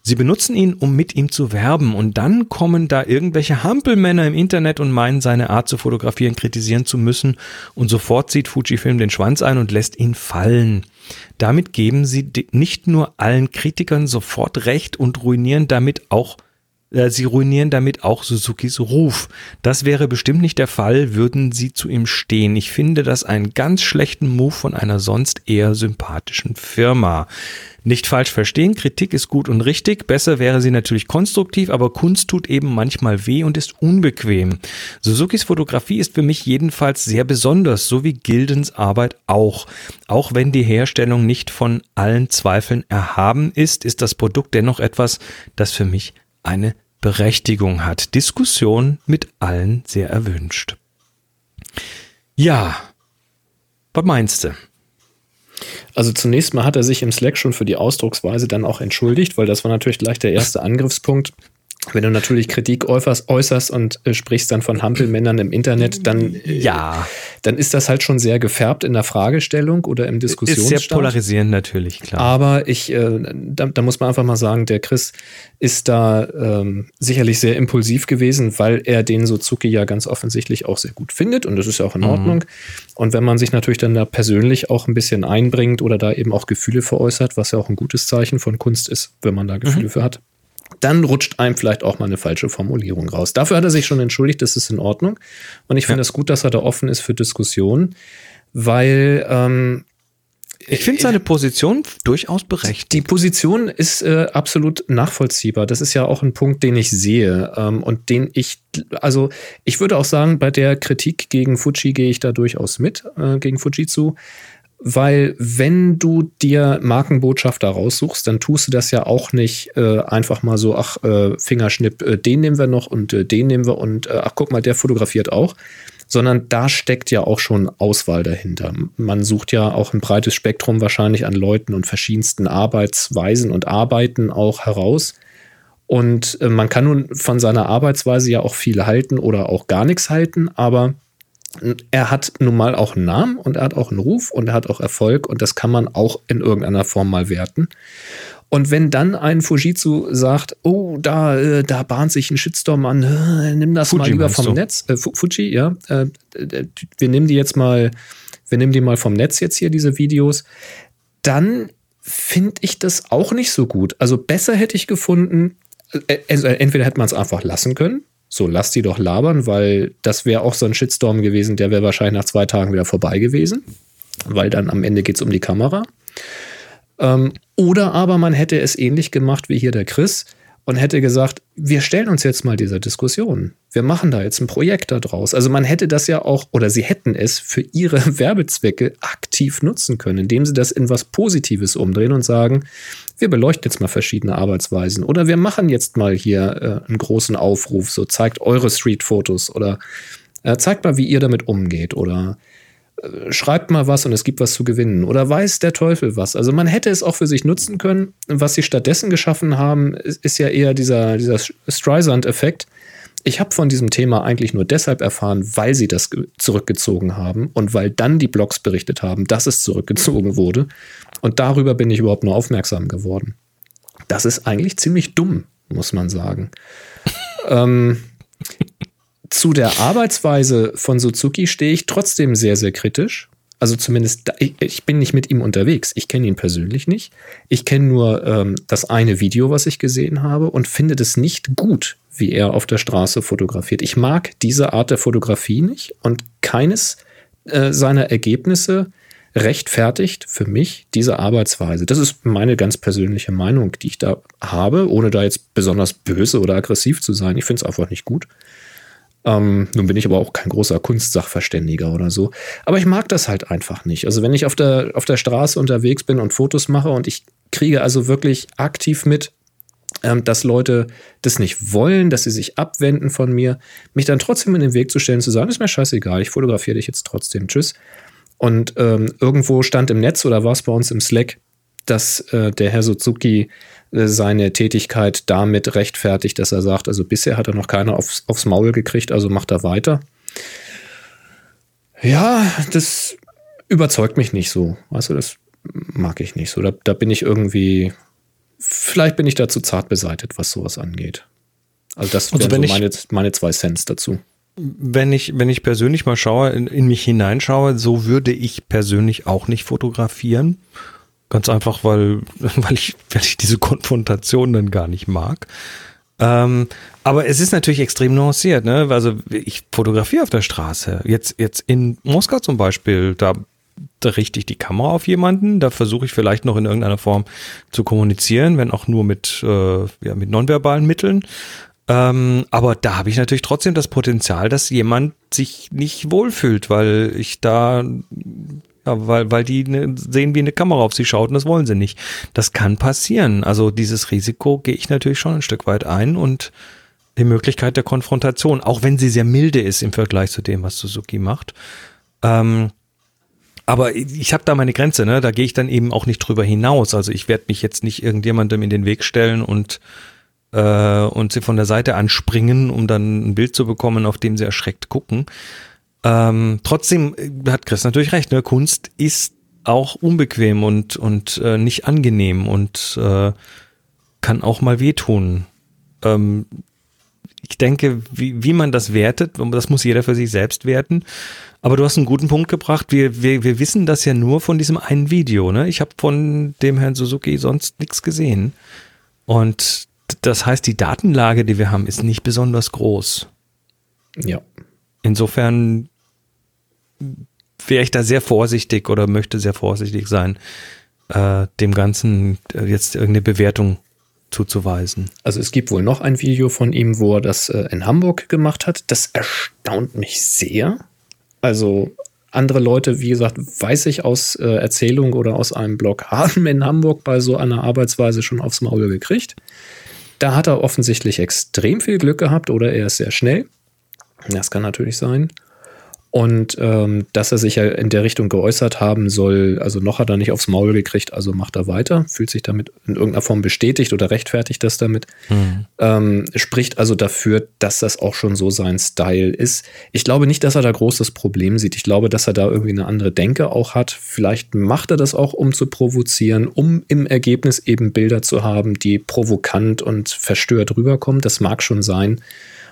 Sie benutzen ihn, um mit ihm zu werben und dann kommen da irgendwelche Hampelmänner im Internet und meinen, seine Art zu fotografieren kritisieren zu müssen und sofort zieht Fujifilm den Schwanz ein und lässt ihn fallen. Damit geben sie nicht nur allen Kritikern sofort recht und ruinieren damit auch sie ruinieren damit auch Suzukis Ruf. Das wäre bestimmt nicht der Fall, würden sie zu ihm stehen. Ich finde das einen ganz schlechten Move von einer sonst eher sympathischen Firma. Nicht falsch verstehen, Kritik ist gut und richtig, besser wäre sie natürlich konstruktiv, aber Kunst tut eben manchmal weh und ist unbequem. Suzukis Fotografie ist für mich jedenfalls sehr besonders, so wie Gildens Arbeit auch. Auch wenn die Herstellung nicht von allen Zweifeln erhaben ist, ist das Produkt dennoch etwas, das für mich eine Berechtigung hat. Diskussion mit allen sehr erwünscht. Ja, was meinst du? Also zunächst mal hat er sich im Slack schon für die Ausdrucksweise dann auch entschuldigt, weil das war natürlich gleich der erste Angriffspunkt. Wenn du natürlich Kritik äußerst, äußerst und äh, sprichst dann von Hampelmännern im Internet, dann, äh, ja. dann ist das halt schon sehr gefärbt in der Fragestellung oder im Diskussionsstand. Ist sehr polarisierend natürlich, klar. Aber ich, äh, da, da, muss man einfach mal sagen, der Chris ist da ähm, sicherlich sehr impulsiv gewesen, weil er den Suzuki ja ganz offensichtlich auch sehr gut findet und das ist ja auch in mhm. Ordnung. Mhm. Und wenn man sich natürlich dann da persönlich auch ein bisschen einbringt oder da eben auch Gefühle veräußert, was ja auch ein gutes Zeichen von Kunst ist, wenn man da Gefühle mhm. für hat, dann rutscht einem vielleicht auch mal eine falsche Formulierung raus. Dafür hat er sich schon entschuldigt, das ist in Ordnung. Und ich finde es ja. gut, dass er da offen ist für Diskussionen, weil ähm, ich finde seine Position durchaus berechtigt. Die Position ist äh, absolut nachvollziehbar. Das ist ja auch ein Punkt, den ich sehe ähm, und den ich, also ich würde auch sagen, bei der Kritik gegen Fuji gehe ich da durchaus mit, äh, gegen Fujitsu weil wenn du dir Markenbotschafter raussuchst, dann tust du das ja auch nicht äh, einfach mal so, ach, äh, Fingerschnipp, äh, den nehmen wir noch und äh, den nehmen wir und äh, ach, guck mal, der fotografiert auch, sondern da steckt ja auch schon Auswahl dahinter. Man sucht ja auch ein breites Spektrum wahrscheinlich an Leuten und verschiedensten Arbeitsweisen und Arbeiten auch heraus. Und äh, man kann nun von seiner Arbeitsweise ja auch viel halten oder auch gar nichts halten, aber er hat nun mal auch einen Namen und er hat auch einen Ruf und er hat auch Erfolg und das kann man auch in irgendeiner Form mal werten. Und wenn dann ein Fujitsu sagt, oh, da, äh, da bahnt sich ein Shitstorm an, äh, nimm das Fuji mal lieber vom du? Netz, äh, Fuji, ja, äh, wir nehmen die jetzt mal, wir nehmen die mal vom Netz jetzt hier, diese Videos, dann finde ich das auch nicht so gut. Also besser hätte ich gefunden, äh, also entweder hätte man es einfach lassen können, so lass die doch labern, weil das wäre auch so ein Shitstorm gewesen, der wäre wahrscheinlich nach zwei Tagen wieder vorbei gewesen, weil dann am Ende geht es um die Kamera. Ähm, oder aber man hätte es ähnlich gemacht wie hier der Chris und hätte gesagt, wir stellen uns jetzt mal dieser Diskussion. Wir machen da jetzt ein Projekt daraus. Also man hätte das ja auch, oder sie hätten es für ihre Werbezwecke aktiv nutzen können, indem sie das in was Positives umdrehen und sagen, wir beleuchten jetzt mal verschiedene Arbeitsweisen oder wir machen jetzt mal hier äh, einen großen Aufruf, so zeigt eure Street-Fotos oder äh, zeigt mal, wie ihr damit umgeht oder schreibt mal was und es gibt was zu gewinnen. Oder weiß der Teufel was. Also man hätte es auch für sich nutzen können. Was sie stattdessen geschaffen haben, ist ja eher dieser, dieser Streisand-Effekt. Ich habe von diesem Thema eigentlich nur deshalb erfahren, weil sie das zurückgezogen haben und weil dann die Blogs berichtet haben, dass es zurückgezogen wurde. Und darüber bin ich überhaupt nur aufmerksam geworden. Das ist eigentlich ziemlich dumm, muss man sagen. ähm, zu der Arbeitsweise von Suzuki stehe ich trotzdem sehr, sehr kritisch. Also zumindest, ich bin nicht mit ihm unterwegs. Ich kenne ihn persönlich nicht. Ich kenne nur ähm, das eine Video, was ich gesehen habe und finde das nicht gut, wie er auf der Straße fotografiert. Ich mag diese Art der Fotografie nicht und keines äh, seiner Ergebnisse rechtfertigt für mich diese Arbeitsweise. Das ist meine ganz persönliche Meinung, die ich da habe, ohne da jetzt besonders böse oder aggressiv zu sein. Ich finde es einfach nicht gut. Ähm, nun bin ich aber auch kein großer Kunstsachverständiger oder so. Aber ich mag das halt einfach nicht. Also wenn ich auf der, auf der Straße unterwegs bin und Fotos mache und ich kriege also wirklich aktiv mit, ähm, dass Leute das nicht wollen, dass sie sich abwenden von mir, mich dann trotzdem in den Weg zu stellen, zu sagen, ist mir scheißegal, ich fotografiere dich jetzt trotzdem, tschüss. Und ähm, irgendwo stand im Netz oder war es bei uns im Slack, dass äh, der Herr Suzuki äh, seine Tätigkeit damit rechtfertigt, dass er sagt, also bisher hat er noch keiner aufs, aufs Maul gekriegt, also macht er weiter. Ja, das überzeugt mich nicht so. Weißt du, das mag ich nicht so. Da, da bin ich irgendwie, vielleicht bin ich da zu zart beseitigt, was sowas angeht. Also das also wären so meine, meine zwei Cents dazu. Wenn ich, wenn ich persönlich mal schaue, in, in mich hineinschaue, so würde ich persönlich auch nicht fotografieren. Ganz einfach, weil, weil, ich, weil ich diese Konfrontation dann gar nicht mag. Ähm, aber es ist natürlich extrem nuanciert, ne? Also ich fotografiere auf der Straße. Jetzt, jetzt in Moskau zum Beispiel, da, da richte ich die Kamera auf jemanden, da versuche ich vielleicht noch in irgendeiner Form zu kommunizieren, wenn auch nur mit, äh, ja, mit nonverbalen Mitteln. Ähm, aber da habe ich natürlich trotzdem das Potenzial, dass jemand sich nicht wohlfühlt, weil ich da ja, weil, weil die ne, sehen, wie eine Kamera auf sie schaut und das wollen sie nicht. Das kann passieren. Also dieses Risiko gehe ich natürlich schon ein Stück weit ein und die Möglichkeit der Konfrontation, auch wenn sie sehr milde ist im Vergleich zu dem, was Suzuki macht. Ähm, aber ich habe da meine Grenze, ne? Da gehe ich dann eben auch nicht drüber hinaus. Also ich werde mich jetzt nicht irgendjemandem in den Weg stellen und äh, und sie von der Seite anspringen, um dann ein Bild zu bekommen, auf dem sie erschreckt gucken. Ähm, trotzdem äh, hat Chris natürlich recht, ne? Kunst ist auch unbequem und, und äh, nicht angenehm und äh, kann auch mal wehtun. Ähm, ich denke, wie, wie man das wertet, das muss jeder für sich selbst werten. Aber du hast einen guten Punkt gebracht. Wir, wir, wir wissen das ja nur von diesem einen Video. Ne? Ich habe von dem Herrn Suzuki sonst nichts gesehen. Und das heißt, die Datenlage, die wir haben, ist nicht besonders groß. Ja. Insofern wäre ich da sehr vorsichtig oder möchte sehr vorsichtig sein, äh, dem Ganzen äh, jetzt irgendeine Bewertung zuzuweisen. Also es gibt wohl noch ein Video von ihm, wo er das äh, in Hamburg gemacht hat. Das erstaunt mich sehr. Also andere Leute, wie gesagt, weiß ich aus äh, Erzählung oder aus einem Blog, haben in Hamburg bei so einer Arbeitsweise schon aufs Maul gekriegt. Da hat er offensichtlich extrem viel Glück gehabt oder er ist sehr schnell. Das kann natürlich sein. Und ähm, dass er sich ja in der Richtung geäußert haben soll, also noch hat er nicht aufs Maul gekriegt, also macht er weiter, fühlt sich damit in irgendeiner Form bestätigt oder rechtfertigt das damit. Mhm. Ähm, spricht also dafür, dass das auch schon so sein Style ist. Ich glaube nicht, dass er da großes Problem sieht. Ich glaube, dass er da irgendwie eine andere Denke auch hat. Vielleicht macht er das auch, um zu provozieren, um im Ergebnis eben Bilder zu haben, die provokant und verstört rüberkommen. Das mag schon sein.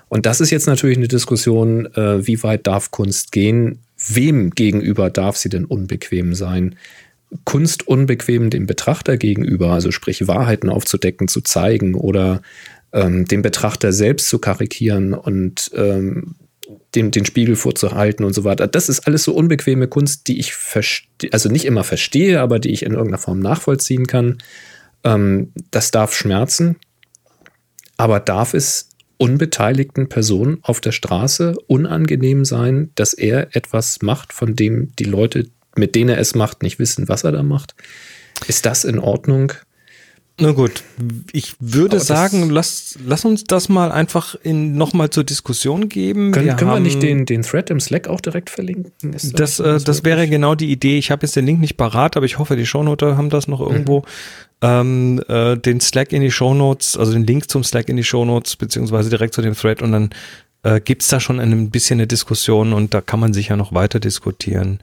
Und das ist jetzt natürlich eine Diskussion, äh, wie weit darf Kunst gehen? Wem gegenüber darf sie denn unbequem sein? Kunst unbequem dem Betrachter gegenüber, also sprich Wahrheiten aufzudecken, zu zeigen oder ähm, den Betrachter selbst zu karikieren und ähm, den, den Spiegel vorzuhalten und so weiter. Das ist alles so unbequeme Kunst, die ich also nicht immer verstehe, aber die ich in irgendeiner Form nachvollziehen kann. Ähm, das darf schmerzen, aber darf es unbeteiligten Person auf der Straße unangenehm sein, dass er etwas macht, von dem die Leute, mit denen er es macht, nicht wissen, was er da macht? Ist das in Ordnung? Na gut, ich würde Aber sagen, lass, lass uns das mal einfach in nochmal zur Diskussion geben. Können wir, können wir nicht den, den Thread im Slack auch direkt verlinken? Ist das, äh, das wäre genau die Idee. Ich habe jetzt den Link nicht parat, aber ich hoffe, die Shownote haben das noch irgendwo. Mhm ähm, äh, den Slack in die Show Notes, also den Link zum Slack in die Show Notes, beziehungsweise direkt zu dem Thread und dann äh, gibt es da schon ein bisschen eine Diskussion und da kann man sicher noch weiter diskutieren.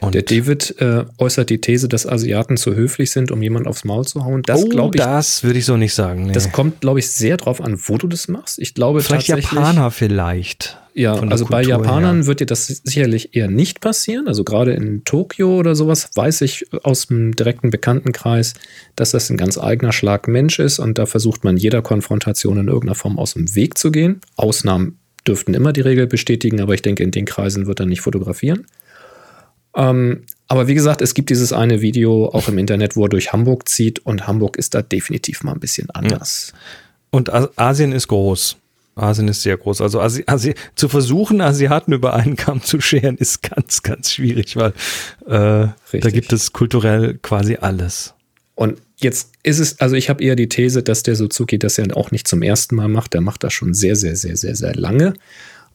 Und der David äh, äußert die These, dass Asiaten zu höflich sind, um jemand aufs Maul zu hauen. Das oh, glaube ich. Das würde ich so nicht sagen. Nee. Das kommt, glaube ich, sehr drauf an, wo du das machst. Ich glaube vielleicht Japaner vielleicht. Ja, also bei Japanern her. wird dir das sicherlich eher nicht passieren. Also gerade in Tokio oder sowas weiß ich aus dem direkten Bekanntenkreis, dass das ein ganz eigener Schlag Mensch ist und da versucht man jeder Konfrontation in irgendeiner Form aus dem Weg zu gehen. Ausnahmen dürften immer die Regel bestätigen, aber ich denke, in den Kreisen wird er nicht fotografieren. Ähm, aber wie gesagt, es gibt dieses eine Video auch im Internet, wo er durch Hamburg zieht und Hamburg ist da definitiv mal ein bisschen anders. Und Asien ist groß. Asien ist sehr groß. Also Asi Asi zu versuchen, Asiaten über einen Kamm zu scheren, ist ganz, ganz schwierig, weil äh, da gibt es kulturell quasi alles. Und jetzt ist es, also ich habe eher die These, dass der Suzuki das ja auch nicht zum ersten Mal macht. Der macht das schon sehr, sehr, sehr, sehr, sehr lange.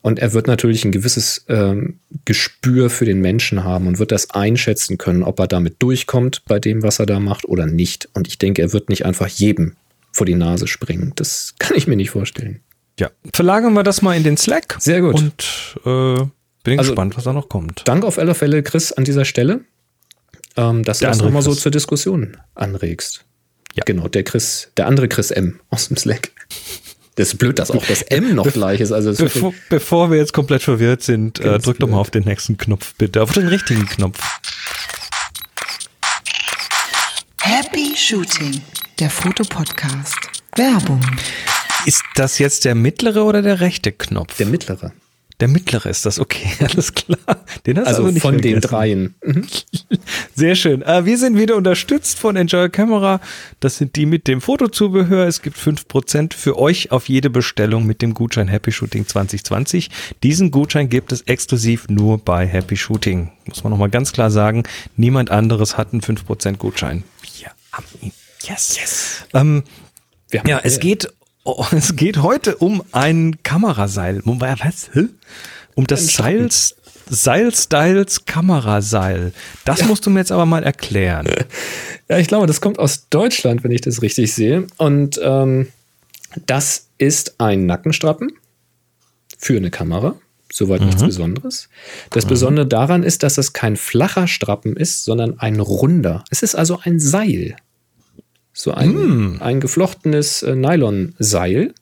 Und er wird natürlich ein gewisses ähm, Gespür für den Menschen haben und wird das einschätzen können, ob er damit durchkommt bei dem, was er da macht oder nicht. Und ich denke, er wird nicht einfach jedem vor die Nase springen. Das kann ich mir nicht vorstellen. Ja, verlagern wir das mal in den Slack. Sehr gut. Und äh, bin also, gespannt, was da noch kommt. Dank auf alle Fälle, Chris, an dieser Stelle, ähm, dass der du das nochmal so zur Diskussion anregst. Ja. Genau, der Chris, der andere Chris M aus dem Slack. Das ist blöd, dass auch das M noch gleich ist. Also bevor, bevor, wir jetzt komplett verwirrt sind, äh, drück doch mal auf den nächsten Knopf, bitte. Auf den richtigen Knopf. Happy Shooting, der Fotopodcast. Werbung. Ist das jetzt der mittlere oder der rechte Knopf? Der mittlere. Der mittlere ist das, okay, alles klar. Den hast also du nicht von vergessen. den dreien. Mhm. Sehr schön. Äh, wir sind wieder unterstützt von Enjoy Camera. Das sind die mit dem Fotozubehör. Es gibt 5% für euch auf jede Bestellung mit dem Gutschein Happy Shooting 2020. Diesen Gutschein gibt es exklusiv nur bei Happy Shooting. Muss man nochmal ganz klar sagen. Niemand anderes hat einen 5% Gutschein. Wir haben ihn. Yes. yes. Ähm, ja, es geht Oh, es geht heute um ein Kameraseil. Um was? Um das Seils, Seil-Styles Kameraseil. Das ja. musst du mir jetzt aber mal erklären. Ja, ich glaube, das kommt aus Deutschland, wenn ich das richtig sehe. Und ähm, das ist ein Nackenstrappen für eine Kamera. Soweit mhm. nichts Besonderes. Das mhm. Besondere daran ist, dass es kein flacher Strappen ist, sondern ein runder. Es ist also ein Seil. So ein, mm. ein geflochtenes äh, Nylonseil.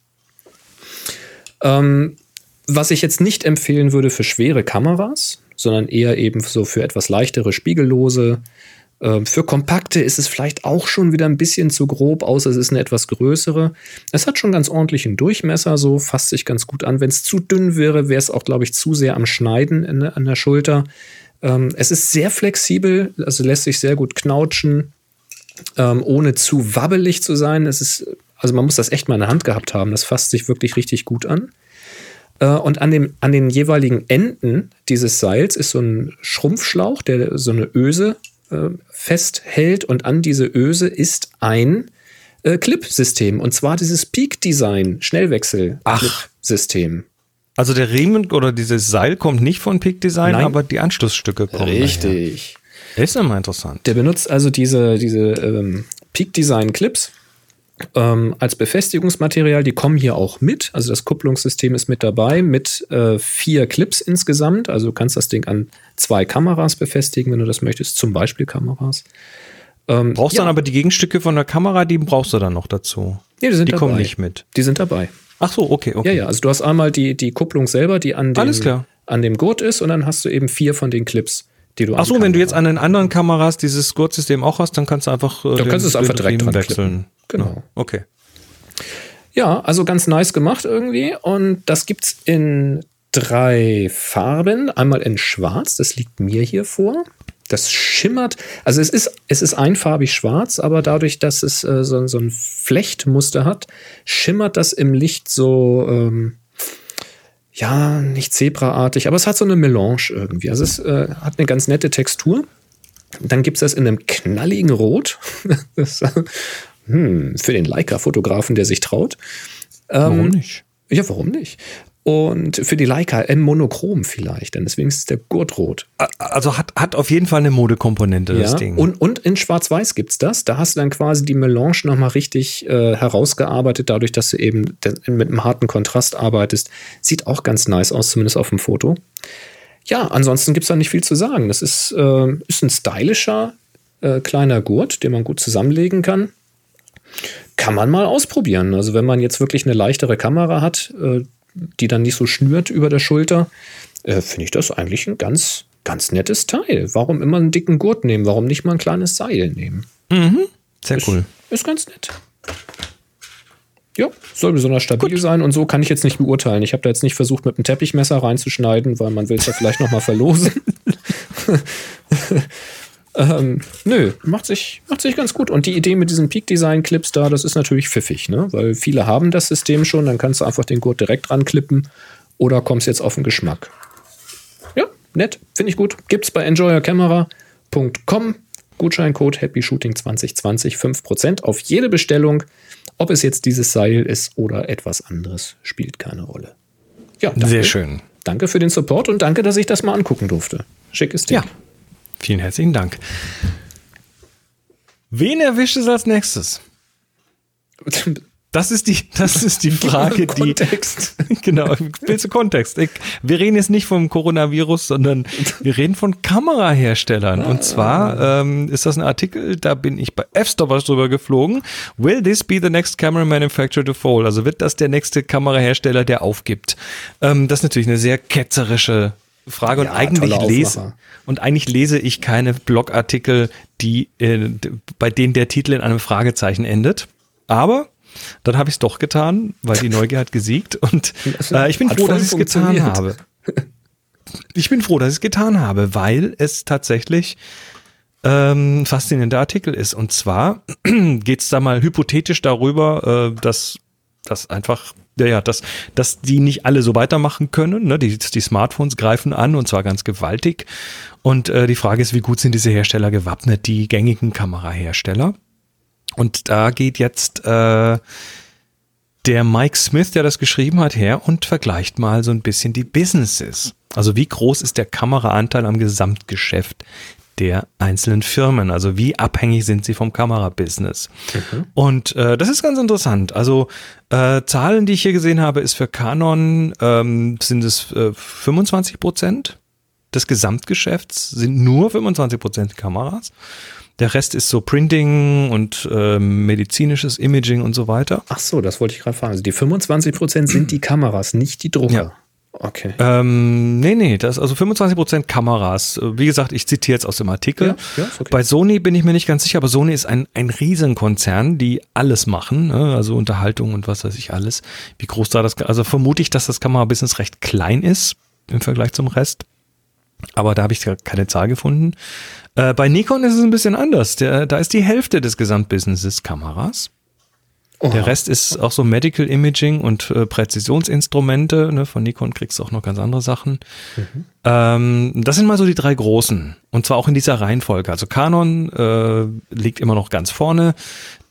Ähm, was ich jetzt nicht empfehlen würde für schwere Kameras, sondern eher eben so für etwas leichtere, spiegellose. Äh, für kompakte ist es vielleicht auch schon wieder ein bisschen zu grob, außer es ist eine etwas größere. Es hat schon ganz ordentlichen Durchmesser, so fasst sich ganz gut an. Wenn es zu dünn wäre, wäre es auch, glaube ich, zu sehr am Schneiden in, an der Schulter. Ähm, es ist sehr flexibel, also lässt sich sehr gut knautschen ähm, ohne zu wabbelig zu sein. Es ist, also man muss das echt mal in der Hand gehabt haben. Das fasst sich wirklich richtig gut an. Äh, und an, dem, an den jeweiligen Enden dieses Seils ist so ein Schrumpfschlauch, der so eine Öse äh, festhält. Und an diese Öse ist ein äh, Clip-System. Und zwar dieses Peak-Design Schnellwechsel-Clip-System. Also der Riemen oder dieses Seil kommt nicht von Peak Design, Nein. aber die Anschlussstücke kommen. daher. Ist ja mal interessant. Der benutzt also diese, diese ähm, Peak Design Clips ähm, als Befestigungsmaterial. Die kommen hier auch mit. Also das Kupplungssystem ist mit dabei mit äh, vier Clips insgesamt. Also du kannst das Ding an zwei Kameras befestigen, wenn du das möchtest, zum Beispiel Kameras. Ähm, Brauchst ja, dann aber die Gegenstücke von der Kamera, die brauchst du dann noch dazu. nee, die sind die kommen nicht mit. Die sind dabei. Ach so, okay, okay. Ja, ja. Also du hast einmal die, die Kupplung selber, die an dem, an dem Gurt ist, und dann hast du eben vier von den Clips, die du Ach so, an wenn du jetzt an den anderen Kameras dieses Gurtsystem auch hast, dann kannst du einfach äh, Dann kannst du es einfach direkt dran wechseln. Genau. Okay. Ja, also ganz nice gemacht irgendwie. Und das gibt's in drei Farben. Einmal in Schwarz, das liegt mir hier vor. Das schimmert, also es ist, es ist einfarbig schwarz, aber dadurch, dass es äh, so, so ein Flechtmuster hat, schimmert das im Licht so, ähm, ja, nicht zebraartig, aber es hat so eine Melange irgendwie. Also es äh, hat eine ganz nette Textur. Dann gibt's das in einem knalligen Rot. das, hm, für den Leica-Fotografen, der sich traut. Warum Ähm, nicht? Ja, warum nicht? Und für die Leica M Monochrom vielleicht, denn deswegen ist der Gurt rot. Also hat, hat auf jeden Fall eine Modekomponente, das Ja, Ding. und, und in Schwarz-Weiß gibt's das. Da hast du dann quasi die Melange nochmal richtig äh, herausgearbeitet, dadurch, dass du eben mit einem harten Kontrast arbeitest. Sieht auch ganz nice aus, zumindest auf dem Foto. Ja, ansonsten gibt's da nicht viel zu sagen. Das ist, äh, ist ein stylischer äh, kleiner Gurt, den man gut zusammenlegen kann. Kann man mal ausprobieren. Also wenn man jetzt wirklich eine leichtere Kamera hat, äh, die dann nicht so schnürt über der Schulter, äh, finde ich das eigentlich ein ganz, ganz nettes Teil. Warum immer einen dicken Gurt nehmen? Warum nicht mal ein kleines Seil nehmen? Sehr cool. Ist ganz nett. Ja, soll besonders stabil sein und so kann ich jetzt nicht beurteilen. Ich habe da jetzt nicht versucht, mit einem Teppichmesser reinzuschneiden, weil man will es ja vielleicht noch mal verlosen. ähm, nö, macht sich, macht sich ganz gut. Und die Idee mit diesen Peak-Design-Clips da, das ist natürlich pfiffig, ne? Weil viele haben das System schon, dann kannst du einfach den Gurt direkt ranklippen oder kommst jetzt auf den Geschmack. Ja, nett, finde ich gut. Gibt's bei enjoyercamera.com. Gutscheincode Happy Shooting 2020 5% auf jede Bestellung. Ob es jetzt dieses Seil ist oder etwas anderes, spielt keine Rolle. Ja, danke. Sehr schön. Danke für den Support und danke, dass ich das mal angucken durfte. Schickes Ding. Ja. Vielen herzlichen Dank. Wen erwischt es als nächstes? Das ist die, das ist die Frage, die. Kontext. Genau, du Kontext? Ich, wir reden jetzt nicht vom Coronavirus, sondern wir reden von Kameraherstellern. Und zwar ähm, ist das ein Artikel, da bin ich bei F-Stoppers drüber geflogen. Will this be the next camera manufacturer to fall? Also wird das der nächste Kamerahersteller, der aufgibt? Ähm, das ist natürlich eine sehr ketzerische Frage und Ja, eigentlich lese und eigentlich lese ich keine Blogartikel, die äh, bei denen der Titel in einem Fragezeichen endet. Aber dann habe ich es doch getan, weil die Neugier hat gesiegt und äh, ich bin Hat froh, dass ich es getan habe. Ich bin froh, dass ich es getan habe, weil es tatsächlich ähm, ein faszinierender Artikel ist. Und zwar geht es da mal hypothetisch darüber, äh, dass dass einfach, ja, ja, dass, dass die nicht alle so weitermachen können. Ne? Die, die Smartphones greifen an und zwar ganz gewaltig. Und äh, die Frage ist, wie gut sind diese Hersteller gewappnet, die gängigen Kamerahersteller? Und da geht jetzt äh, der Mike Smith, der das geschrieben hat, her und vergleicht mal so ein bisschen die Businesses. Also wie groß ist der Kameraanteil am Gesamtgeschäft der einzelnen Firmen? Also wie abhängig sind sie vom Kamerabusiness? Und äh, das ist ganz interessant. Also äh, Zahlen, die ich hier gesehen habe, ist für Canon ähm, sind es äh, 25 Prozent des Gesamtgeschäfts sind nur 25 Prozent Kameras. Der Rest ist so Printing und ähm, medizinisches Imaging und so weiter. Ach so, das wollte ich gerade fragen. Also die 25% sind die Kameras, nicht die Drucker. Ja. Okay. Ähm, nee, nee, das also 25 Prozent Kameras. Wie gesagt, ich zitiere jetzt aus dem Artikel. Ja, ja, okay. Bei Sony bin ich mir nicht ganz sicher, aber Sony ist ein, ein Riesenkonzern, die alles machen, ne? also Unterhaltung und was weiß ich alles. Wie groß da das, also vermute ich, dass das Kamerabusiness recht klein ist im Vergleich zum Rest. Aber da habe ich keine Zahl gefunden. Äh, bei Nikon ist es ein bisschen anders. Der, da ist die Hälfte des Gesamtbusinesses Kameras. Der Rest ist auch so Medical Imaging und äh, Präzisionsinstrumente. Ne? Von Nikon kriegst du auch noch ganz andere Sachen. Ähm, das sind mal so die drei großen. Und zwar auch in dieser Reihenfolge. Also Canon äh, liegt immer noch ganz vorne.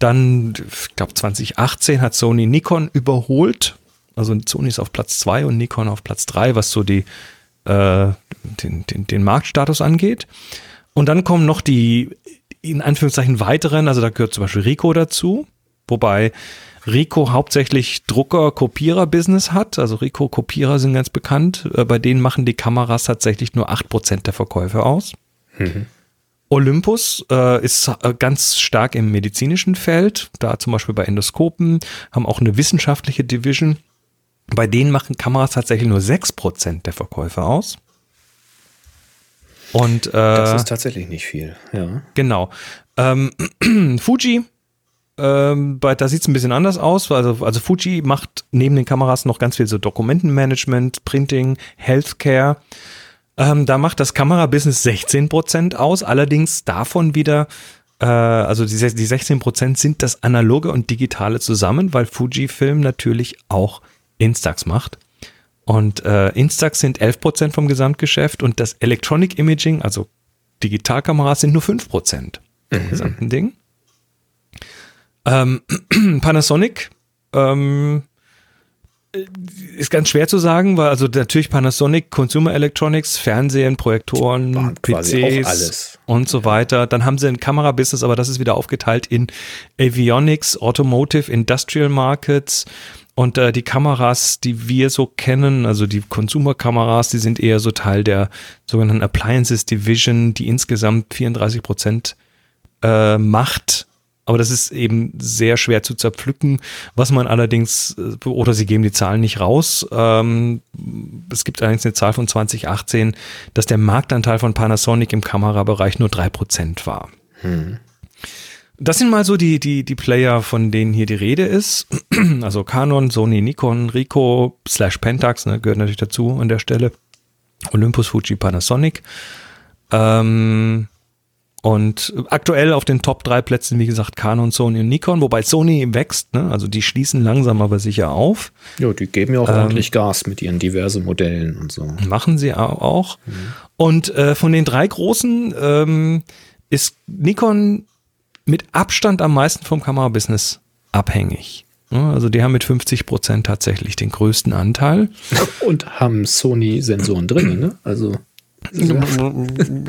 Dann, ich glaube, 2018 hat Sony Nikon überholt Also Sony ist auf Platz 2 und Nikon auf Platz 3, was so die, äh, den, den, den Marktstatus angeht. Und dann kommen noch die, in Anführungszeichen, weiteren, also da gehört zum Beispiel Rico dazu, wobei Rico hauptsächlich Drucker-Kopierer-Business hat. Also Rico-Kopierer sind ganz bekannt. Äh, bei denen machen die Kameras tatsächlich nur 8% der Verkäufe aus. Mhm. Olympus äh, ist äh, ganz stark im medizinischen Feld, da zum Beispiel bei Endoskopen, haben auch eine wissenschaftliche Division. Bei denen machen Kameras tatsächlich nur 6% der Verkäufe aus. Und äh, das ist tatsächlich nicht viel, ja. Genau. Ähm, Fuji, ähm, bei, da sieht es ein bisschen anders aus. Also, also Fuji macht neben den Kameras noch ganz viel so Dokumentenmanagement, Printing, Healthcare. Ähm, da macht das Kamerabusiness 16% aus, allerdings davon wieder, äh, also die, die 16% sind das analoge und digitale zusammen, weil Fujifilm natürlich auch Instax macht. Und äh, Instax sind 11% vom Gesamtgeschäft und das Electronic Imaging, also Digitalkameras, sind nur 5% vom mhm. gesamten Ding. Ähm, Panasonic ähm, ist ganz schwer zu sagen, weil also natürlich Panasonic, Consumer Electronics, Fernsehen, Projektoren, PCs und so weiter. Dann haben sie ein Kamerabusiness, aber das ist wieder aufgeteilt in Avionics, Automotive, Industrial Markets. Und äh, die Kameras, die wir so kennen, also die Consumer-Kameras, die sind eher so Teil der sogenannten Appliances Division, die insgesamt 34 Prozent äh, macht aber das ist eben sehr schwer zu zerpflücken. Was man allerdings, äh, oder sie geben die Zahlen nicht raus. Ähm, es gibt allerdings eine Zahl von 2018, dass der Marktanteil von Panasonic im Kamerabereich nur 3% war. Hm. Das sind mal so die, die, die Player, von denen hier die Rede ist. Also Canon, Sony, Nikon, Ricoh, slash Pentax, ne, gehört natürlich dazu an der Stelle. Olympus, Fuji, Panasonic. Ähm, und aktuell auf den Top 3 Plätzen, wie gesagt, Canon, Sony und Nikon, wobei Sony wächst, ne? also die schließen langsam aber sicher auf. Ja, die geben ja auch ähm, ordentlich Gas mit ihren diversen Modellen und so. Machen sie auch. Mhm. Und äh, von den drei großen ähm, ist Nikon mit Abstand am meisten vom Kamerabusiness abhängig. Also die haben mit 50 Prozent tatsächlich den größten Anteil. Und haben Sony-Sensoren drin, ne? Also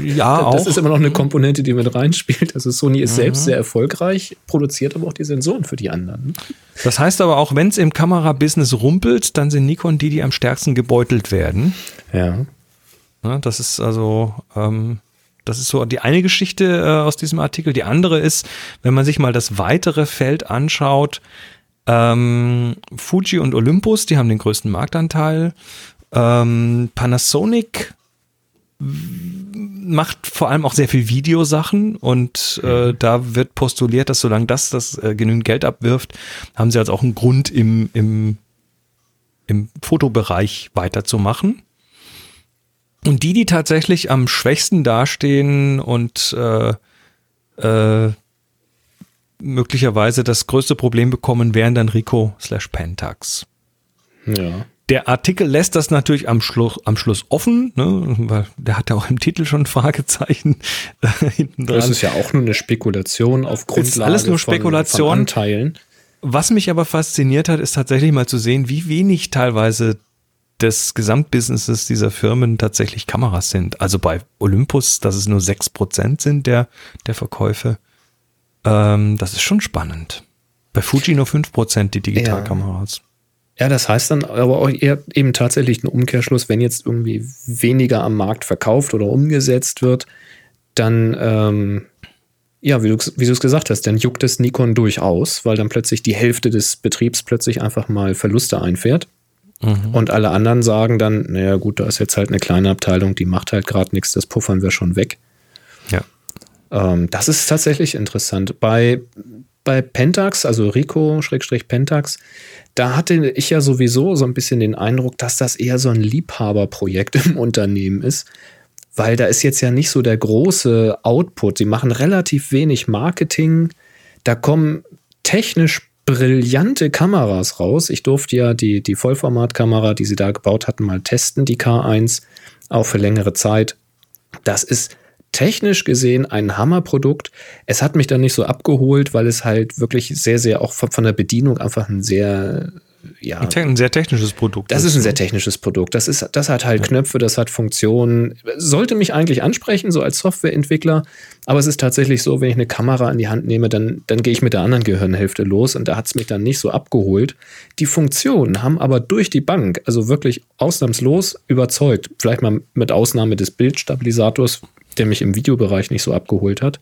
ja, auch. Das ist immer noch eine Komponente, die mit reinspielt. Also Sony ist mhm. selbst sehr erfolgreich, produziert aber auch die Sensoren für die anderen. Das heißt aber auch, wenn es im Kamerabusiness rumpelt, dann sind Nikon die, die am stärksten gebeutelt werden. Ja. ja das ist also, ähm, das ist so die eine Geschichte äh, aus diesem Artikel. Die andere ist, wenn man sich mal das weitere Feld anschaut, ähm, Fuji und Olympus, die haben den größten Marktanteil. Ähm, Panasonic macht vor allem auch sehr viel Videosachen und äh, mhm. da wird postuliert, dass solange das das äh, genügend Geld abwirft, haben sie also auch einen Grund im, im, im Fotobereich weiterzumachen. Und die, die tatsächlich am schwächsten dastehen und äh, äh, möglicherweise das größte Problem bekommen, wären dann Rico slash Pentax. Ja. Der Artikel lässt das natürlich am Schluss, am Schluss offen, ne, weil der hat ja auch im Titel schon Fragezeichen hinten dran. Das ist ja auch nur eine Spekulation auf Grundlage ist alles nur Spekulation. Von, von Anteilen. Was mich aber fasziniert hat, ist tatsächlich mal zu sehen, wie wenig teilweise des Gesamtbusinesses dieser Firmen tatsächlich Kameras sind. Also bei Olympus, dass es nur 6% sind der, der Verkäufe. Ähm, das ist schon spannend. Bei Fuji nur 5% die Digitalkameras. Ja. Ja, das heißt dann aber auch eher eben tatsächlich ein Umkehrschluss, wenn jetzt irgendwie weniger am Markt verkauft oder umgesetzt wird, dann, ähm, ja, wie du, es gesagt hast, dann juckt es Nikon durchaus, weil dann plötzlich die Hälfte des Betriebs plötzlich einfach mal Verluste einfährt. Mhm. Und alle anderen sagen dann, naja gut, da ist jetzt halt eine kleine Abteilung, die macht halt gerade nichts, das puffern wir schon weg. Ja. Ähm, das ist tatsächlich interessant. Bei, bei Pentax, also Rico-Pentax, da hatte ich ja sowieso so ein bisschen den Eindruck, dass das eher so ein Liebhaberprojekt im Unternehmen ist, weil da ist jetzt ja nicht so der große Output. Sie machen relativ wenig Marketing. Da kommen technisch brillante Kameras raus. Ich durfte ja die, die Vollformatkamera, die sie da gebaut hatten, mal testen, die K1, auch für längere Zeit. Das ist technisch gesehen ein Hammerprodukt. Es hat mich dann nicht so abgeholt, weil es halt wirklich sehr, sehr auch von, von der Bedienung einfach ein sehr ja. Ein sehr technisches Produkt. Das ist ein sehr technisches Produkt. Das, ist, das hat halt ja. Knöpfe, das hat Funktionen. Sollte mich eigentlich ansprechen, so als Softwareentwickler. Aber es ist tatsächlich so, wenn ich eine Kamera in die Hand nehme, dann, dann gehe ich mit der anderen Gehirnhälfte los und da hat es mich dann nicht so abgeholt. Die Funktionen haben aber durch die Bank, also wirklich ausnahmslos überzeugt. Vielleicht mal mit Ausnahme des Bildstabilisators, der mich im Videobereich nicht so abgeholt hat.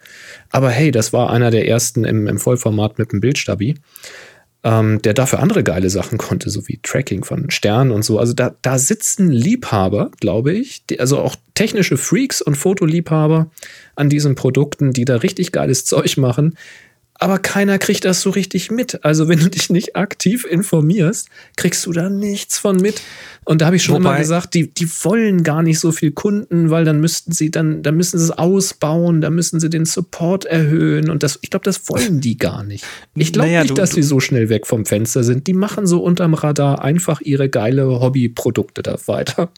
Aber hey, das war einer der ersten im, im Vollformat mit dem Bildstabi ähm, der dafür andere geile Sachen konnte, so wie Tracking von Sternen und so. Also da, da sitzen Liebhaber, glaube ich, die, also auch technische Freaks und Fotoliebhaber an diesen Produkten, die da richtig geiles Zeug machen, aber keiner kriegt das so richtig mit. Also wenn du dich nicht aktiv informierst, kriegst du da nichts von mit. Und da habe ich schon Wobei, immer gesagt, die, die wollen gar nicht so viel Kunden, weil dann müssten sie dann, dann müssen sie es ausbauen, dann müssen sie den Support erhöhen und das, ich glaube, das wollen die gar nicht. Ich glaube naja, nicht, du, dass sie so schnell weg vom Fenster sind. Die machen so unterm Radar einfach ihre geile Hobbyprodukte da weiter.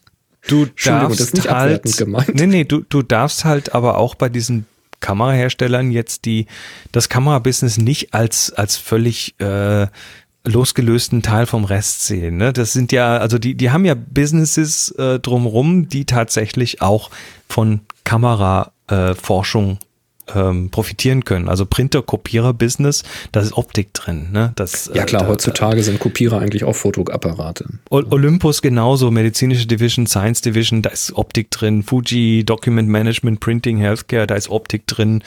Du darfst das ist nicht halt, gemeint. Nee, nee, du, du darfst halt aber auch bei diesen Kameraherstellern jetzt die das Kamerabusiness nicht als als völlig äh, losgelösten Teil vom Rest sehen. Ne? Das sind ja, also die, die haben ja Businesses äh, drumrum, die tatsächlich auch von Kameraforschung äh, ähm, profitieren können. Also Printer-Kopierer-Business, da ist Optik drin. Ne? Das, ja klar, äh, heutzutage sind Kopierer eigentlich auch Fotoapparate. Olympus genauso, medizinische Division, Science Division, da ist Optik drin. Fuji, Document Management, Printing, Healthcare, da ist Optik drin.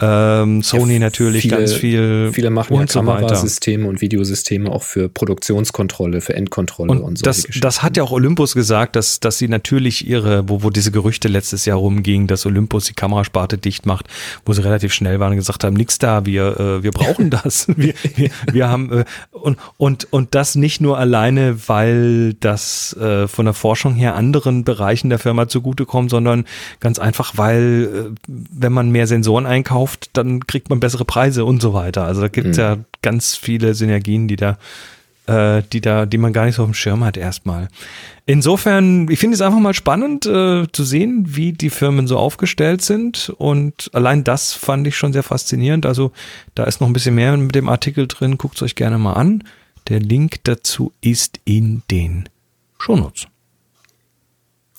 Ähm, Sony ja, natürlich viele, ganz viel. Viele machen ja Kamerasysteme so und Videosysteme auch für Produktionskontrolle, für Endkontrolle und, und so. Das, das hat ja auch Olympus gesagt, dass, dass sie natürlich ihre, wo, wo diese Gerüchte letztes Jahr rumgingen, dass Olympus die Kamerasparte dicht macht, wo sie relativ schnell waren und gesagt haben, nix da, wir, äh, wir brauchen das. wir, wir, wir haben äh, und, und, und das nicht nur alleine, weil das äh, von der Forschung her anderen Bereichen der Firma zugutekommt, sondern ganz einfach, weil äh, wenn man mehr Sensoren einkauft, kauft, dann kriegt man bessere Preise und so weiter. Also da gibt es mhm. ja ganz viele Synergien, die da, äh, die da, die man gar nicht so auf dem Schirm hat erstmal. Insofern, ich finde es einfach mal spannend äh, zu sehen, wie die Firmen so aufgestellt sind. Und allein das fand ich schon sehr faszinierend. Also da ist noch ein bisschen mehr mit dem Artikel drin. Guckt es euch gerne mal an. Der Link dazu ist in den Shownotes.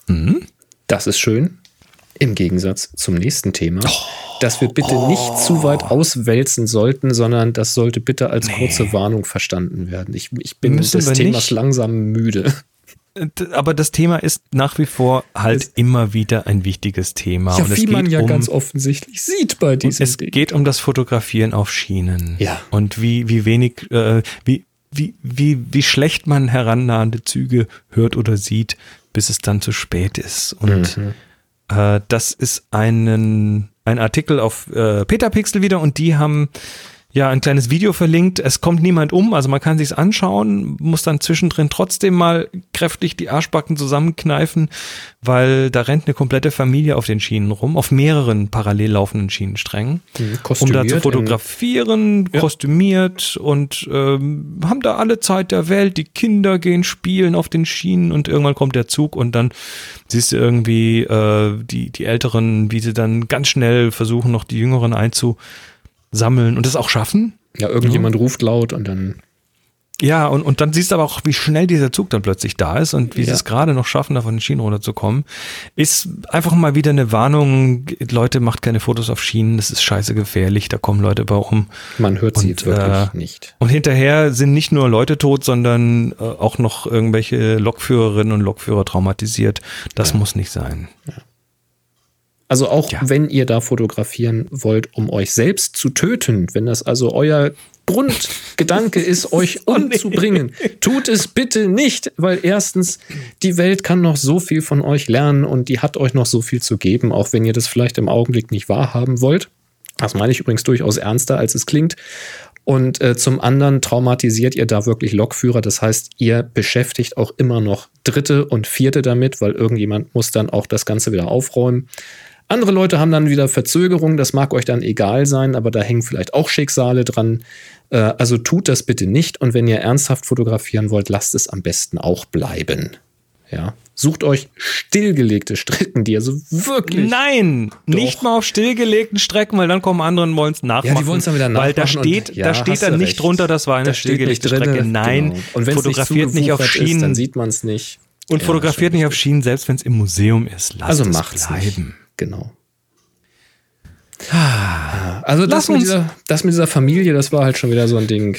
Mhm. Das ist schön. Im Gegensatz zum nächsten Thema. Oh dass wir bitte oh. nicht zu weit auswälzen sollten, sondern das sollte bitte als nee. kurze Warnung verstanden werden. Ich, ich bin Müssen des Themas nicht. langsam müde. Äh, aber das Thema ist nach wie vor halt es immer wieder ein wichtiges Thema. Ja, und wie man ja um, ganz offensichtlich sieht bei diesem Es Ding. geht um das Fotografieren auf Schienen. Ja. Und wie, wie wenig, äh, wie, wie, wie, wie schlecht man herannahende Züge hört oder sieht, bis es dann zu spät ist. Und mhm. Äh, das ist einen ein Artikel auf äh, Petapixel wieder und die haben ja ein kleines Video verlinkt. Es kommt niemand um, also man kann sich's anschauen, muss dann zwischendrin trotzdem mal kräftig die Arschbacken zusammenkneifen, weil da rennt eine komplette Familie auf den Schienen rum, auf mehreren parallel laufenden Schienensträngen, mhm, um da zu fotografieren, in, kostümiert ja. und ähm, haben da alle Zeit der Welt. Die Kinder gehen spielen auf den Schienen und irgendwann kommt der Zug und dann siehst du irgendwie äh, die, die Älteren, wie sie dann ganz schnell versuchen, noch die Jüngeren einzusammeln und das auch schaffen. Ja, irgendjemand ja. ruft laut und dann ja, und, und dann siehst du aber auch, wie schnell dieser Zug dann plötzlich da ist und wie ja. sie es gerade noch schaffen, da von den Schienen runterzukommen. Ist einfach mal wieder eine Warnung, Leute, macht keine Fotos auf Schienen, das ist scheiße gefährlich, da kommen Leute bei um. Man hört sie und, wirklich äh, nicht. Und hinterher sind nicht nur Leute tot, sondern äh, auch noch irgendwelche Lokführerinnen und Lokführer traumatisiert. Das ja. muss nicht sein. Ja. Also auch ja. wenn ihr da fotografieren wollt, um euch selbst zu töten, wenn das also euer Grundgedanke ist, euch oh, umzubringen. Tut es bitte nicht, weil erstens, die Welt kann noch so viel von euch lernen und die hat euch noch so viel zu geben, auch wenn ihr das vielleicht im Augenblick nicht wahrhaben wollt. Das meine ich übrigens durchaus ernster, als es klingt. Und äh, zum anderen traumatisiert ihr da wirklich Lokführer. Das heißt, ihr beschäftigt auch immer noch Dritte und Vierte damit, weil irgendjemand muss dann auch das Ganze wieder aufräumen. Andere Leute haben dann wieder Verzögerungen, das mag euch dann egal sein, aber da hängen vielleicht auch Schicksale dran. Äh, also tut das bitte nicht und wenn ihr ernsthaft fotografieren wollt, lasst es am besten auch bleiben. Ja. Sucht euch stillgelegte Strecken, die also wirklich. Nein, Doch. nicht mal auf stillgelegten Strecken, weil dann kommen andere und wollen es nachmachen. Ja, die wollen's dann wieder Weil da nachmachen und- steht, ja, da steht dann nicht recht. drunter, das war eine steht stillgelegte. Strecke. Nein, Genau. Und wenn es nicht fotografiert nicht auf zugewuchert ist, Schienen dann sieht man es nicht. und Ja, fotografiert nicht auf Schienen, selbst wenn es im Museum ist. Lasst Also es macht's nicht. Genau. Also das mit, dieser, das mit dieser Familie, das war halt schon wieder so ein Ding.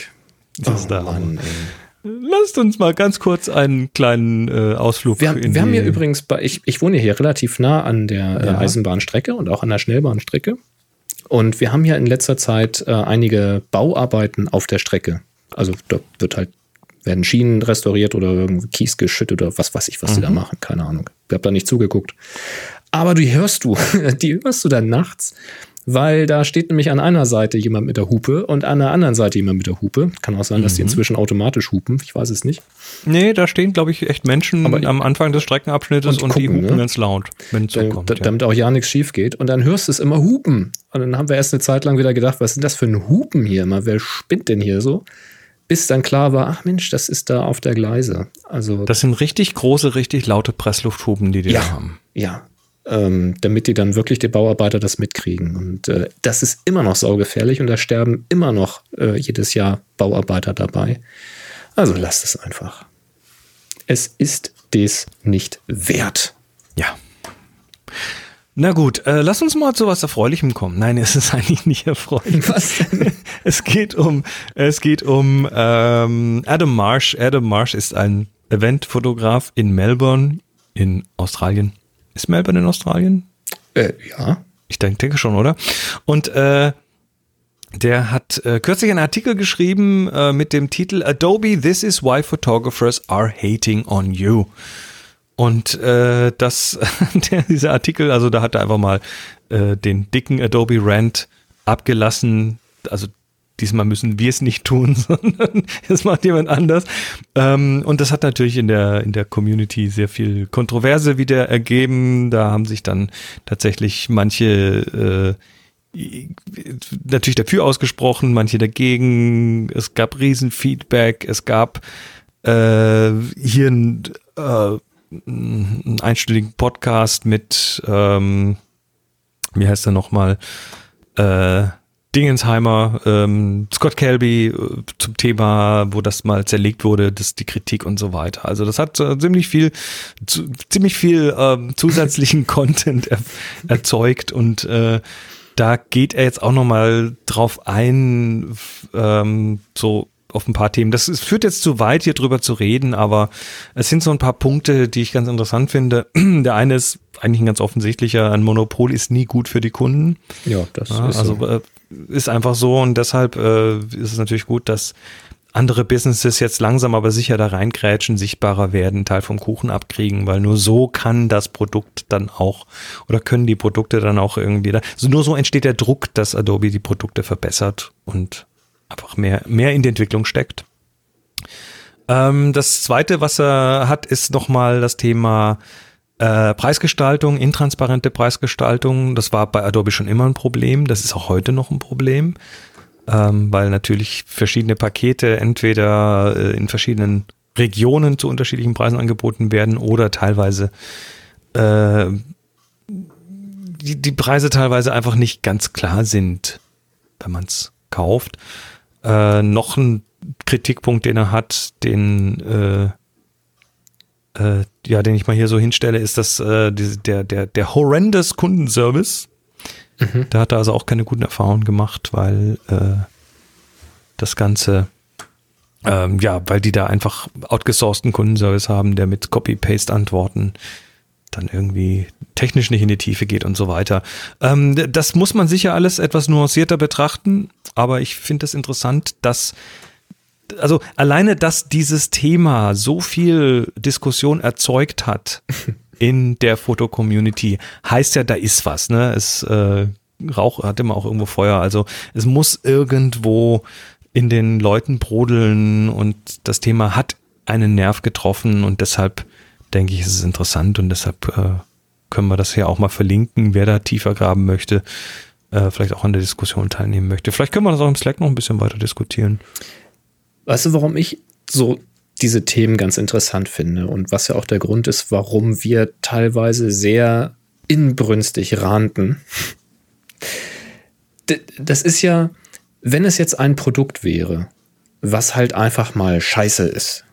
Das da. Mann, ey. Lasst uns mal ganz kurz einen kleinen äh, Ausflug Wir, haben- in wir haben hier übrigens, bei, ich, ich wohne hier relativ nah an der äh, Ja. Eisenbahnstrecke und auch an der Schnellbahnstrecke. Und wir haben hier in letzter Zeit äh, einige Bauarbeiten auf der Strecke. Also da wird halt, werden Schienen restauriert oder irgendwie Kies geschüttet oder was weiß ich, was die da Mhm. machen. Keine Ahnung. Ich habe da nicht zugeguckt. Aber die hörst du, die hörst du dann nachts, weil da steht nämlich an einer Seite jemand mit der Hupe und an der anderen Seite jemand mit der Hupe. Kann auch sein, dass Mhm. die inzwischen automatisch hupen. Ich weiß es nicht. Nee, da stehen, glaube ich, echt Menschen Aber- am Anfang des Streckenabschnittes Und und, die hupen ne? ganz laut, wenn es Da- zukommt. da, ja. damit auch ja nichts schief geht. Und dann hörst du es immer hupen. Und dann haben wir erst eine Zeit lang wieder gedacht, was sind das für ein Hupen hier immer? Wer spinnt denn hier so? Bis dann klar war, ach Mensch, das ist da auf der Gleise. Also Das sind richtig große, richtig laute Presslufthupen, die die da ja, haben. ja. Ähm, damit die dann wirklich die Bauarbeiter das mitkriegen. Und äh, das ist immer noch saugefährlich und da sterben immer noch äh, jedes Jahr Bauarbeiter dabei. Also lasst es einfach. Es ist des nicht wert. Ja. Na gut, äh, lass uns mal zu was Erfreulichem kommen. Nein, es ist eigentlich nicht erfreulich. Was denn? Es geht um, es geht um ähm, Adam Marsh. Adam Marsh ist ein Eventfotograf in Melbourne in Australien. Ist Melbourne in Australien? Äh, ja. Ich denke, denke schon, oder? Und äh, der hat äh, kürzlich einen Artikel geschrieben äh, mit dem Titel Adobe, This is why photographers are hating on you. Und äh, das, der, dieser Artikel, also da hat er einfach mal äh, den dicken Adobe Rant abgelassen. Also diesmal müssen wir es nicht tun, sondern es macht jemand anders. Ähm, und das hat natürlich in der, in der Community sehr viel Kontroverse wieder ergeben. Da haben sich dann tatsächlich manche äh, natürlich dafür ausgesprochen, manche dagegen. Es gab Riesenfeedback. Es gab äh, hier ein, äh, einen einstündigen Podcast mit, ähm, wie heißt er nochmal, äh, Dingensheimer, ähm, Scott Kelby äh, zum Thema, wo das mal zerlegt wurde, das, die Kritik und so weiter. Also das hat äh, ziemlich viel, zu, ziemlich viel ähm, zusätzlichen Content er, erzeugt und äh, da geht er jetzt auch nochmal drauf ein, ähm, so auf ein paar Themen. Das ist, führt jetzt zu weit, hier drüber zu reden, aber es sind so ein paar Punkte, die ich ganz interessant finde. Der eine ist eigentlich ein ganz offensichtlicher, ein Monopol ist nie gut für die Kunden. Ja, das Ja, ist also so. äh, ist einfach so und deshalb äh, ist es natürlich gut, dass andere Businesses jetzt langsam aber sicher da reingrätschen, sichtbarer werden, Teil vom Kuchen abkriegen, weil nur so kann das Produkt dann auch oder können die Produkte dann auch irgendwie da. Also nur so entsteht der Druck, dass Adobe die Produkte verbessert und einfach mehr, mehr in die Entwicklung steckt. Ähm, das zweite, was er hat, ist nochmal das Thema äh, Preisgestaltung, intransparente Preisgestaltung. Das war bei Adobe schon immer ein Problem. Das ist auch heute noch ein Problem, ähm, weil natürlich verschiedene Pakete entweder äh, in verschiedenen Regionen zu unterschiedlichen Preisen angeboten werden oder teilweise äh, die, die Preise teilweise einfach nicht ganz klar sind, wenn man es kauft. Äh, noch ein Kritikpunkt, den er hat, den äh, äh, ja, den ich mal hier so hinstelle, ist das äh, diese, der der der horrendous Kundenservice. Da hat er also auch keine guten Erfahrungen gemacht, weil äh, das Ganze ähm, ja, weil die da einfach outgesourceten Kundenservice haben, der mit Copy-Paste-Antworten dann irgendwie technisch nicht in die Tiefe geht und so weiter. Ähm, das muss man sicher alles etwas nuancierter betrachten, aber ich finde es interessant, dass also alleine, dass dieses Thema so viel Diskussion erzeugt hat in der Foto-Community, heißt ja, da ist was, ne? Es äh, Rauch hat immer auch irgendwo Feuer. Also es muss irgendwo in den Leuten brodeln und das Thema hat einen Nerv getroffen und deshalb denke ich, ist es interessant und deshalb äh, können wir das hier auch mal verlinken, wer da tiefer graben möchte, äh, vielleicht auch an der Diskussion teilnehmen möchte. Vielleicht können wir das auch im Slack noch ein bisschen weiter diskutieren. Weißt du, warum ich so diese Themen ganz interessant finde und was ja auch der Grund ist, warum wir teilweise sehr inbrünstig ranten. Das ist ja, wenn es jetzt ein Produkt wäre, was halt einfach mal scheiße ist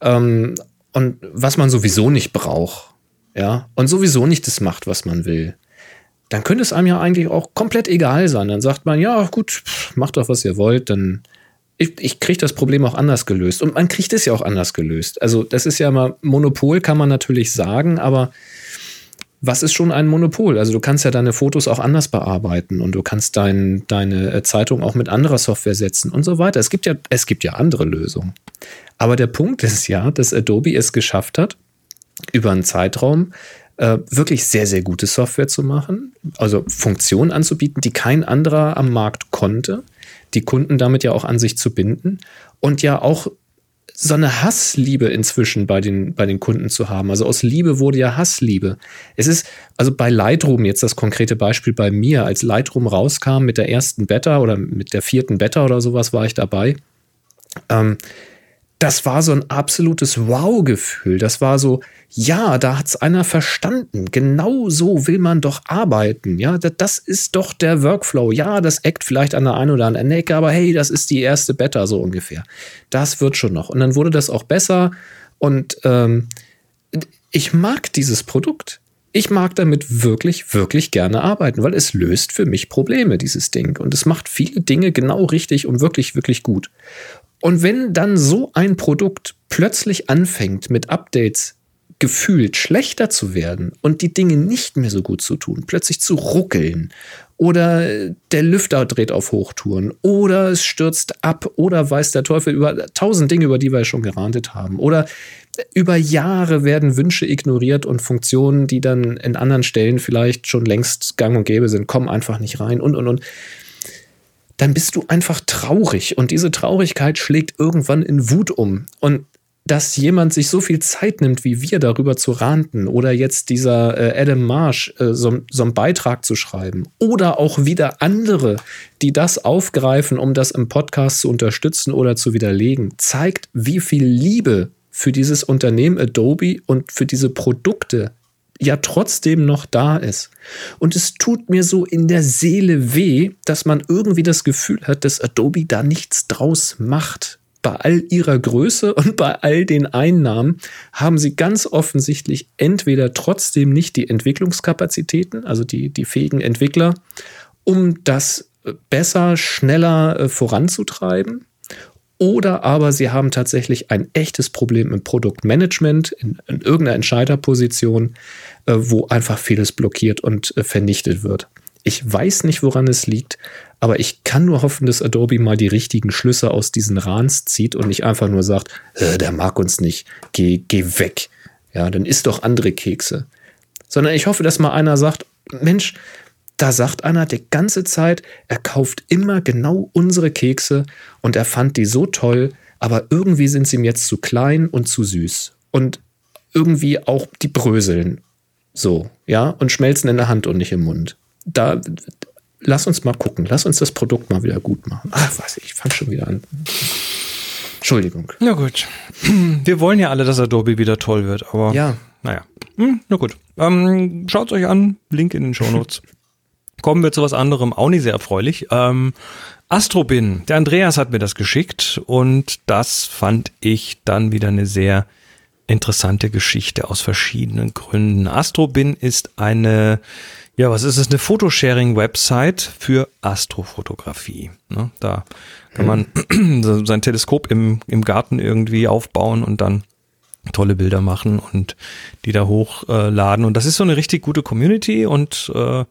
ähm, und was man sowieso nicht braucht, ja, und sowieso nicht das macht, was man will, dann könnte es einem ja eigentlich auch komplett egal sein. Dann sagt man, ja, gut, macht doch, was ihr wollt, dann ich, ich kriege das Problem auch anders gelöst. Und man kriegt es ja auch anders gelöst. Also, das ist ja mal, Monopol kann man natürlich sagen, aber was ist schon ein Monopol? Also, du kannst ja deine Fotos auch anders bearbeiten und du kannst dein, deine äh, Zeitung auch mit anderer Software setzen und so weiter. Es gibt ja, es gibt ja andere Lösungen. Aber der Punkt ist ja, dass Adobe es geschafft hat, über einen Zeitraum äh, wirklich sehr, sehr gute Software zu machen, also Funktionen anzubieten, die kein anderer am Markt konnte die Kunden damit ja auch an sich zu binden und ja auch so eine Hassliebe inzwischen bei den, bei den Kunden zu haben. Also aus Liebe wurde ja Hassliebe. Es ist, also bei Lightroom, jetzt das konkrete Beispiel bei mir, als Lightroom rauskam mit der ersten Beta oder mit der vierten Beta oder sowas war ich dabei. Ähm, das war so ein absolutes Wow-Gefühl. Das war so, ja, da hat's einer verstanden. Genau so will man doch arbeiten. Ja, das ist doch der Workflow. Ja, das eckt vielleicht an der einen oder anderen Ecke, aber hey, das ist die erste Beta so ungefähr. Das wird schon noch. Und dann wurde das auch besser. Und ähm, ich mag dieses Produkt. Ich mag damit wirklich, wirklich gerne arbeiten, weil es löst für mich Probleme, dieses Ding. Und es macht viele Dinge genau richtig und wirklich, wirklich gut. Und wenn dann so ein Produkt plötzlich anfängt, mit Updates gefühlt schlechter zu werden und die Dinge nicht mehr so gut zu tun, plötzlich zu ruckeln oder der Lüfter dreht auf Hochtouren oder es stürzt ab oder weiß der Teufel über tausend Dinge, über die wir schon gerantet haben oder über Jahre werden Wünsche ignoriert und Funktionen, die dann in anderen Stellen vielleicht schon längst gang und gäbe sind, kommen einfach nicht rein und und und dann bist du einfach traurig und diese Traurigkeit schlägt irgendwann in Wut um. Und dass jemand sich so viel Zeit nimmt, wie wir darüber zu ranten oder jetzt dieser äh, Adam Marsh äh, so, so einen Beitrag zu schreiben oder auch wieder andere, die das aufgreifen, um das im Podcast zu unterstützen oder zu widerlegen, zeigt, wie viel Liebe für dieses Unternehmen Adobe und für diese Produkte ja trotzdem noch da ist. Und es tut mir so in der Seele weh, dass man irgendwie das Gefühl hat, dass Adobe da nichts draus macht. Bei all ihrer Größe und bei all den Einnahmen haben sie ganz offensichtlich entweder trotzdem nicht die Entwicklungskapazitäten, also die, die fähigen Entwickler, um das besser, schneller äh, voranzutreiben, oder aber sie haben tatsächlich ein echtes Problem im Produktmanagement, in, in irgendeiner Entscheiderposition, äh, wo einfach vieles blockiert und äh, vernichtet wird. Ich weiß nicht, woran es liegt, aber ich kann nur hoffen, dass Adobe mal die richtigen Schlüsse aus diesen Rans zieht und nicht einfach nur sagt, äh, der mag uns nicht, geh, geh weg. Ja, dann isst doch andere Kekse. Sondern ich hoffe, dass mal einer sagt, Mensch, da sagt einer die ganze Zeit, er kauft immer genau unsere Kekse und er fand die so toll, aber irgendwie sind sie ihm jetzt zu klein und zu süß. Und irgendwie auch die bröseln. So, ja, und schmelzen in der Hand und nicht im Mund. Da, lass uns mal gucken. Lass uns das Produkt mal wieder gut machen. Ach, was, ich fange schon wieder an. Entschuldigung. Na gut. Wir wollen ja alle, dass Adobe wieder toll wird, aber. Ja. Naja. Hm, na gut. Ähm, Schaut euch an. Link in den Show Notes. Kommen wir zu was anderem, auch nicht sehr erfreulich. Ähm, Astrobin, der Andreas hat mir das geschickt und das fand ich dann wieder eine sehr interessante Geschichte aus verschiedenen Gründen. Astrobin ist eine, ja, was ist es, eine Photosharing-Website für Astrofotografie. Ne, da kann man mhm. sein Teleskop im, im Garten irgendwie aufbauen und dann tolle Bilder machen und die da hochladen. und das ist so eine richtig gute Community und äh,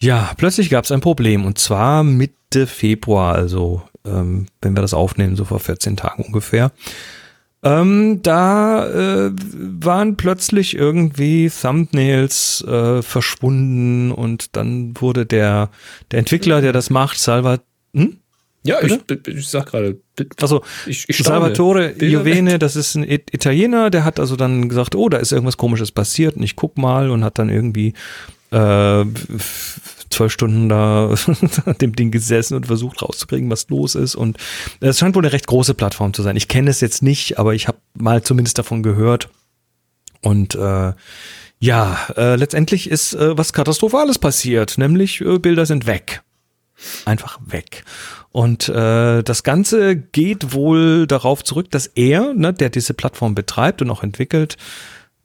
ja, plötzlich gab es ein Problem und zwar Mitte Februar, also ähm, wenn wir das aufnehmen, so vor 14 Tagen ungefähr. Ähm, da äh, waren plötzlich irgendwie Thumbnails äh, verschwunden und dann wurde der, der Entwickler, der das macht, Salva, hm? Ja, ich, ich sag gerade. Also ich, ich Salvatore Jovene, das ist ein Italiener, der hat also dann gesagt, oh, da ist irgendwas komisches passiert und ich guck mal und hat dann irgendwie äh, zwölf Stunden da dem Ding gesessen und versucht rauszukriegen, was los ist. Und es scheint wohl eine recht große Plattform zu sein. Ich kenne es jetzt nicht, aber ich habe mal zumindest davon gehört. Und äh, ja, äh, letztendlich ist äh, was Katastrophales passiert, nämlich äh, Bilder sind weg. Einfach weg. Und äh, das Ganze geht wohl darauf zurück, dass er, ne, der diese Plattform betreibt und auch entwickelt,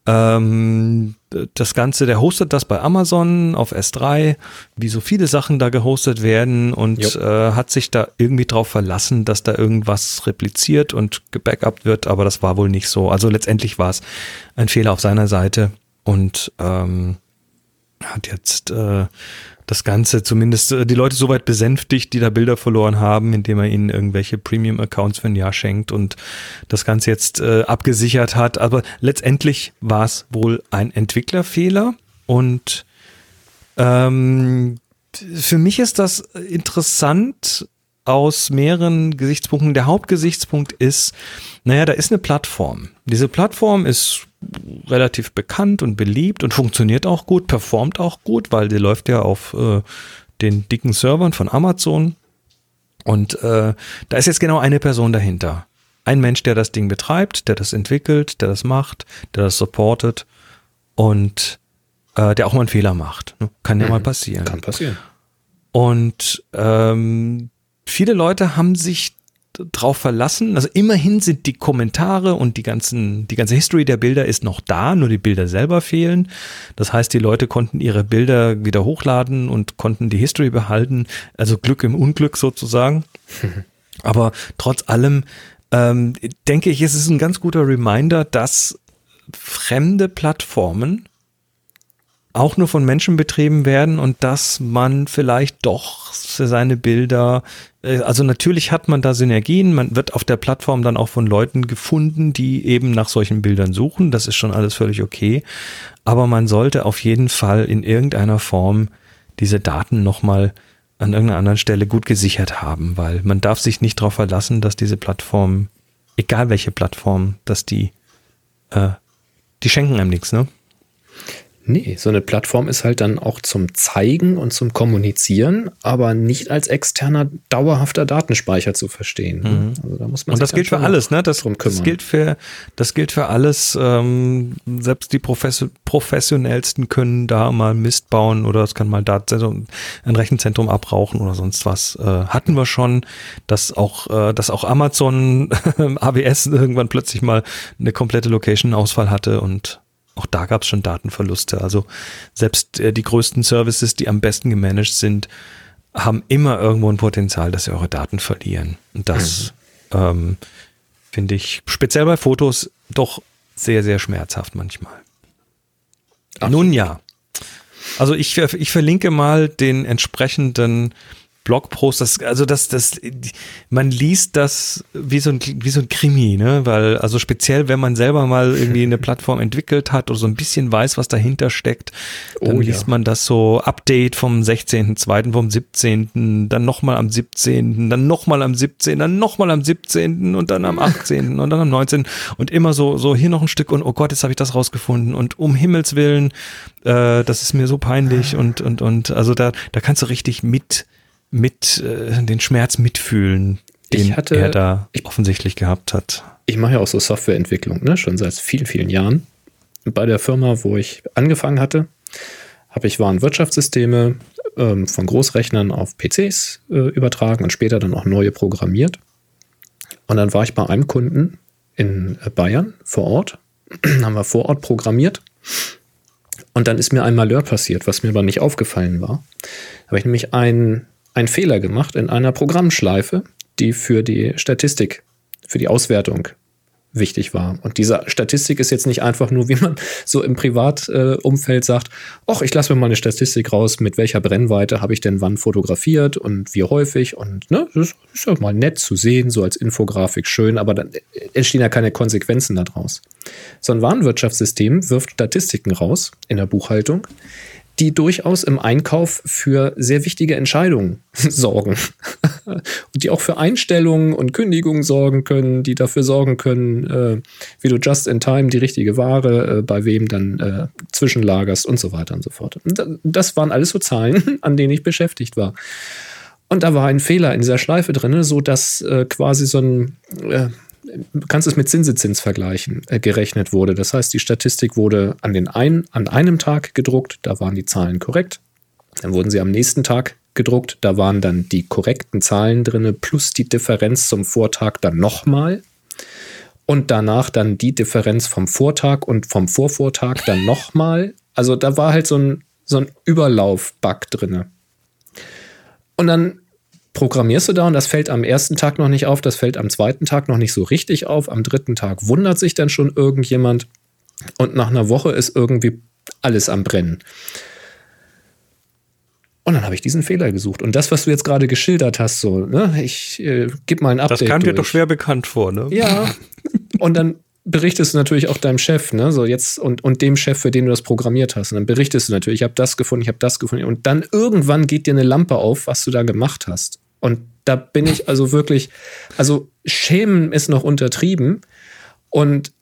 ähm, das Ganze, der hostet das bei Amazon auf S3, wie so viele Sachen da gehostet werden und äh, hat sich da irgendwie drauf verlassen, dass da irgendwas repliziert und gebackupt wird, aber das war wohl nicht so. Also letztendlich war es ein Fehler auf seiner Seite und ähm, hat jetzt äh, das Ganze zumindest äh, die Leute soweit besänftigt, die da Bilder verloren haben, indem er ihnen irgendwelche Premium-Accounts für ein Jahr schenkt und das Ganze jetzt äh, abgesichert hat. Aber letztendlich war es wohl ein Entwicklerfehler und ähm, für mich ist das interessant aus mehreren Gesichtspunkten. Der Hauptgesichtspunkt ist, naja, da ist eine Plattform. Diese Plattform ist relativ bekannt und beliebt und funktioniert auch gut, performt auch gut, weil die läuft ja auf äh, den dicken Servern von Amazon. Und äh, da ist jetzt genau eine Person dahinter. Ein Mensch, der das Ding betreibt, der das entwickelt, der das macht, der das supportet und äh, der auch mal einen Fehler macht. Ne? Kann ja mhm. mal passieren. Kann passieren. Und ähm, viele Leute haben sich drauf verlassen. Also immerhin sind die Kommentare und die ganzen, die ganze History der Bilder ist noch da, nur die Bilder selber fehlen. Das heißt, die Leute konnten ihre Bilder wieder hochladen und konnten die History behalten. Also Glück im Unglück sozusagen. Aber trotz allem ähm, denke ich, es ist ein ganz guter Reminder, dass fremde Plattformen auch nur von Menschen betrieben werden und dass man vielleicht doch für seine Bilder, äh, also natürlich hat man da Synergien, man wird auf der Plattform dann auch von Leuten gefunden, die eben nach solchen Bildern suchen, das ist schon alles völlig okay, aber man sollte auf jeden Fall in irgendeiner Form diese Daten nochmal an irgendeiner anderen Stelle gut gesichert haben, weil man darf sich nicht darauf verlassen, dass diese Plattform, egal welche Plattform, dass die, äh, die schenken einem nichts, ne? Nee, so eine Plattform ist halt dann auch zum Zeigen und zum Kommunizieren, aber nicht als externer, dauerhafter Datenspeicher zu verstehen. Mhm. Also da muss man und das gilt für alles, ne? Das, das, gilt für, das gilt für alles. Ähm, selbst die Profes professionellsten können da mal Mist bauen oder es kann mal Daten, ein Rechenzentrum abrauchen oder sonst was. Äh, hatten wir schon, dass auch, äh, dass auch Amazon AWS irgendwann plötzlich mal eine komplette Location-Ausfall hatte und auch da gab es schon Datenverluste. Also selbst äh, die größten Services, die am besten gemanagt sind, haben immer irgendwo ein Potenzial, dass sie eure Daten verlieren. Und das mhm. ähm, finde ich speziell bei Fotos doch sehr, sehr schmerzhaft manchmal. Ach. Nun ja. Also ich, ich verlinke mal den entsprechenden Blogpost, das, also das, das, man liest das wie so ein, wie so ein Krimi, ne, weil, also speziell, wenn man selber mal irgendwie eine Plattform entwickelt hat oder so ein bisschen weiß, was dahinter steckt, dann oh, liest ja. man das so Update vom 16.2., vom 17., dann nochmal am 17., dann nochmal am 17., dann nochmal am 17. und dann am 18. und dann am 19. und immer so, so hier noch ein Stück und oh Gott, jetzt habe ich das rausgefunden und um Himmels Willen, äh, das ist mir so peinlich und, und, und, also da, da kannst du richtig mit, mit äh, den Schmerz mitfühlen, den hatte, er da ich, offensichtlich gehabt hat. Ich mache ja auch so Softwareentwicklung, ne, schon seit vielen, vielen Jahren. Bei der Firma, wo ich angefangen hatte, habe ich Warenwirtschaftssysteme ähm, von Großrechnern auf PCs äh, übertragen und später dann auch neue programmiert. Und dann war ich bei einem Kunden in äh, Bayern vor Ort, haben wir vor Ort programmiert. Und dann ist mir ein Malheur passiert, was mir aber nicht aufgefallen war. Da habe ich nämlich einen einen Fehler gemacht in einer Programmschleife, die für die Statistik, für die Auswertung wichtig war. Und diese Statistik ist jetzt nicht einfach nur, wie man so im Privatumfeld äh, sagt, ach, ich lasse mir mal eine Statistik raus, mit welcher Brennweite habe ich denn wann fotografiert und wie häufig. Und ne, das ist ja mal nett zu sehen, so als Infografik schön, aber dann entstehen ja keine Konsequenzen daraus. So ein Warenwirtschaftssystem wirft Statistiken raus in der Buchhaltung, die durchaus im Einkauf für sehr wichtige Entscheidungen sorgen. und die auch für Einstellungen und Kündigungen sorgen können, die dafür sorgen können, äh, wie du just in time die richtige Ware äh, bei wem dann äh, zwischenlagerst und so weiter und so fort. Und das waren alles so Zahlen, an denen ich beschäftigt war. Und da war ein Fehler in dieser Schleife drin, so dass äh, quasi so ein äh, kannst es mit Zinseszins vergleichen, äh, gerechnet wurde. Das heißt, die Statistik wurde an, den ein, an einem Tag gedruckt, da waren die Zahlen korrekt. Dann wurden sie am nächsten Tag gedruckt, da waren dann die korrekten Zahlen drin, plus die Differenz zum Vortag dann nochmal. Und danach dann die Differenz vom Vortag und vom Vorvortag dann nochmal. Also da war halt so ein, so ein Überlauf-Bug drin. Und dann programmierst du da und das fällt am ersten Tag noch nicht auf, das fällt am zweiten Tag noch nicht so richtig auf, am dritten Tag wundert sich dann schon irgendjemand und nach einer Woche ist irgendwie alles am Brennen. Und dann habe ich diesen Fehler gesucht. Und das, was du jetzt gerade geschildert hast, so, ne, ich äh, gebe mal ein Update. Das kam dir doch schwer bekannt vor, ne? Ja. Und dann berichtest du natürlich auch deinem Chef, ne, so jetzt und, und dem Chef, für den du das programmiert hast. Und dann berichtest du natürlich, ich habe das gefunden, ich habe das gefunden. Und dann irgendwann geht dir eine Lampe auf, was du da gemacht hast. Und da bin ich also wirklich, also Schämen ist noch untertrieben. Und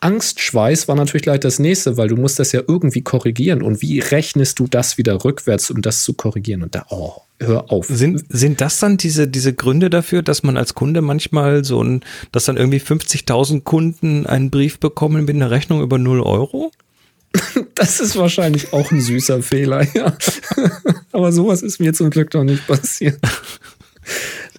Angstschweiß war natürlich gleich das nächste, weil du musst das ja irgendwie korrigieren. Und wie rechnest du das wieder rückwärts, um das zu korrigieren? Und da, oh, hör auf. Sind, sind das dann diese, diese Gründe dafür, dass man als Kunde manchmal so ein, dass dann irgendwie 50.000 Kunden einen Brief bekommen mit einer Rechnung über 0 Euro? Das ist wahrscheinlich auch ein süßer Fehler, ja. Aber sowas ist mir zum Glück noch nicht passiert.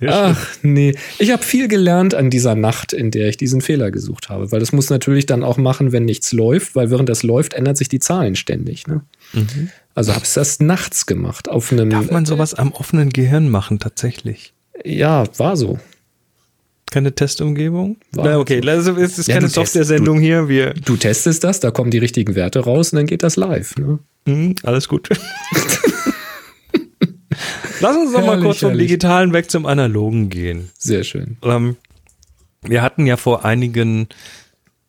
Ach nee, ich habe viel gelernt an dieser Nacht, in der ich diesen Fehler gesucht habe, weil das muss natürlich dann auch machen, wenn nichts läuft, weil während das läuft, ändert sich die Zahlen ständig. Ne? Mhm. Also habe ich das nachts gemacht auf einem. Darf man sowas am offenen Gehirn machen tatsächlich? Ja, war so. Keine Testumgebung? War Na, okay, also es ist ja, keine Software-Sendung hier. Wir du testest das, da kommen die richtigen Werte raus und dann geht das live. Ne? Mhm, alles gut. Lass uns doch mal kurz vom herrlich. Digitalen weg zum Analogen gehen. Sehr schön. Ähm, wir hatten ja vor einigen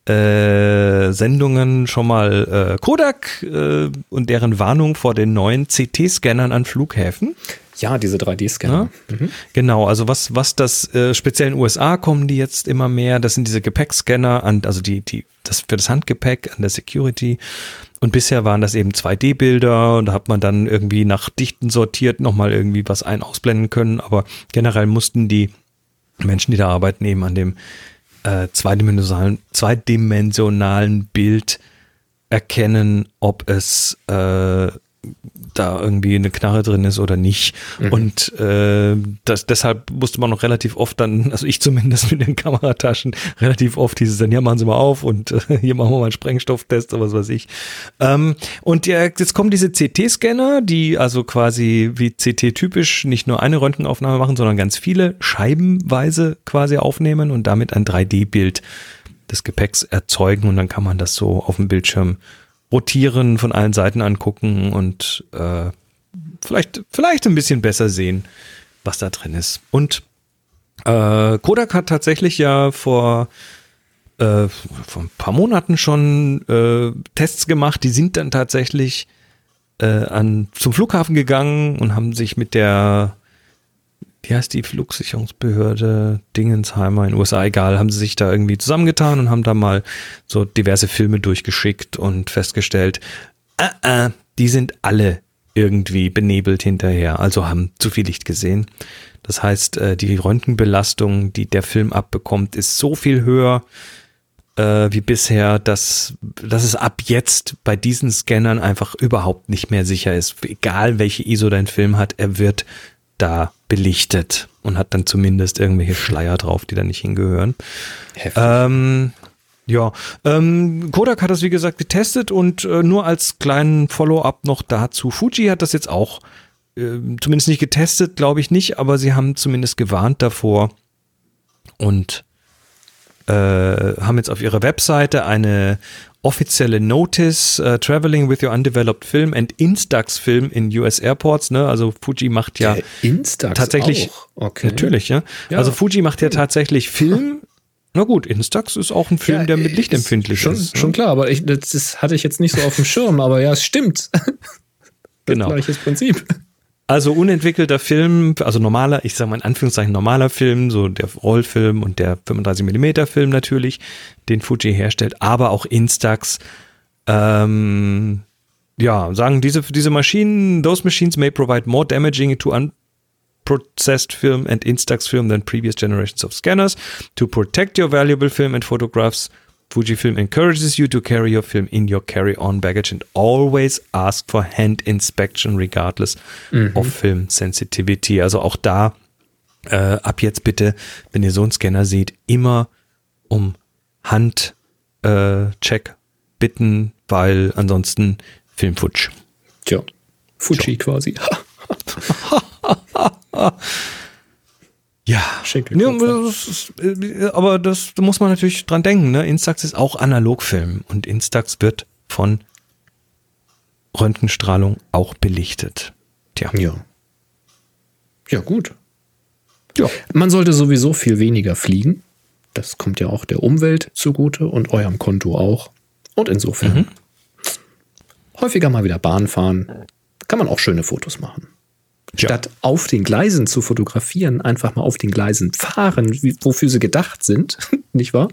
äh, Sendungen schon mal äh, Kodak äh, und deren Warnung vor den neuen CT-Scannern an Flughäfen. Ja, diese 3D-Scanner. Ja, mhm. Genau, also was, was das, äh, speziell in den USA kommen die jetzt immer mehr, das sind diese Gepäckscanner, an, also die, die, das für das Handgepäck an der Security. Und bisher waren das eben 2D-Bilder und da hat man dann irgendwie nach Dichten sortiert nochmal irgendwie was ein- ausblenden können. Aber generell mussten die Menschen, die da arbeiten, eben an dem äh, zweidimensionalen, zweidimensionalen Bild erkennen, ob es äh, da irgendwie eine Knarre drin ist oder nicht. Mhm. Und äh, das, deshalb musste man noch relativ oft dann, also ich zumindest mit den Kamerataschen, relativ oft dieses dann, hier machen Sie mal auf und äh, hier machen wir mal einen Sprengstofftest oder was weiß ich. Ähm, und ja, jetzt kommen diese CT-Scanner, die also quasi wie CT-typisch nicht nur eine Röntgenaufnahme machen, sondern ganz viele scheibenweise quasi aufnehmen und damit ein 3D-Bild des Gepäcks erzeugen und dann kann man das so auf dem Bildschirm rotieren, von allen Seiten angucken und äh, vielleicht, vielleicht ein bisschen besser sehen, was da drin ist. Und äh, Kodak hat tatsächlich ja vor, äh, vor ein paar Monaten schon äh, Tests gemacht, die sind dann tatsächlich äh, an, zum Flughafen gegangen und haben sich mit der wie heißt die Flugsicherungsbehörde Dingensheimer in den USA, egal, haben sie sich da irgendwie zusammengetan und haben da mal so diverse Filme durchgeschickt und festgestellt, äh, äh, die sind alle irgendwie benebelt hinterher, also haben zu viel Licht gesehen. Das heißt, äh, die Röntgenbelastung, die der Film abbekommt, ist so viel höher äh, wie bisher, dass, dass es ab jetzt bei diesen Scannern einfach überhaupt nicht mehr sicher ist. Egal welche ISO dein Film hat, er wird da belichtet und hat dann zumindest irgendwelche Schleier drauf, die da nicht hingehören. Ähm, ja, ähm, Kodak hat das wie gesagt getestet und äh, nur als kleinen Follow-up noch dazu. Fuji hat das jetzt auch äh, zumindest nicht getestet, glaube ich nicht, aber sie haben zumindest gewarnt davor und äh, haben jetzt auf ihrer Webseite eine offizielle Notice, uh, Traveling with your undeveloped film and Instax Film in US Airports, ne? Also Fuji macht ja Instax tatsächlich, auch. Okay. natürlich, ja? ja. Also Fuji macht ja tatsächlich Film. Na gut, Instax ist auch ein Film, ja, der mit Licht empfindlich schon, ist. Schon ne? klar, aber ich, das hatte ich jetzt nicht so auf dem Schirm, aber ja, es stimmt. Genau. Gleiches Prinzip. Also unentwickelter Film, also normaler, ich sage mal in Anführungszeichen normaler Film, so der Rollfilm und der 35 mm Film natürlich, den Fuji herstellt, aber auch Instax. Ähm, ja, sagen diese, diese Maschinen, those machines may provide more damaging to unprocessed film and Instax film than previous generations of scanners. To protect your valuable film and photographs, Fujifilm encourages you to carry your film in your carry-on baggage and always ask for hand inspection regardless of film sensitivity. Also auch da äh, ab jetzt bitte, wenn ihr so einen Scanner seht, immer um Handcheck äh, bitten, weil ansonsten Filmfutsch. Tja, Fuji quasi. Ja, Schenkel- ja aber, das ist, äh, aber das da muss man natürlich dran denken. Ne? Instax ist auch Analogfilm und Instax wird von Röntgenstrahlung auch belichtet. Tja, Ja. Ja, gut. Ja. Man sollte sowieso viel weniger fliegen. Das kommt ja auch der Umwelt zugute und eurem Konto auch. Und insofern häufiger mal wieder Bahn fahren. Kann man auch schöne Fotos machen. Statt auf den Gleisen zu fotografieren, einfach mal auf den Gleisen fahren, wofür sie gedacht sind, nicht wahr?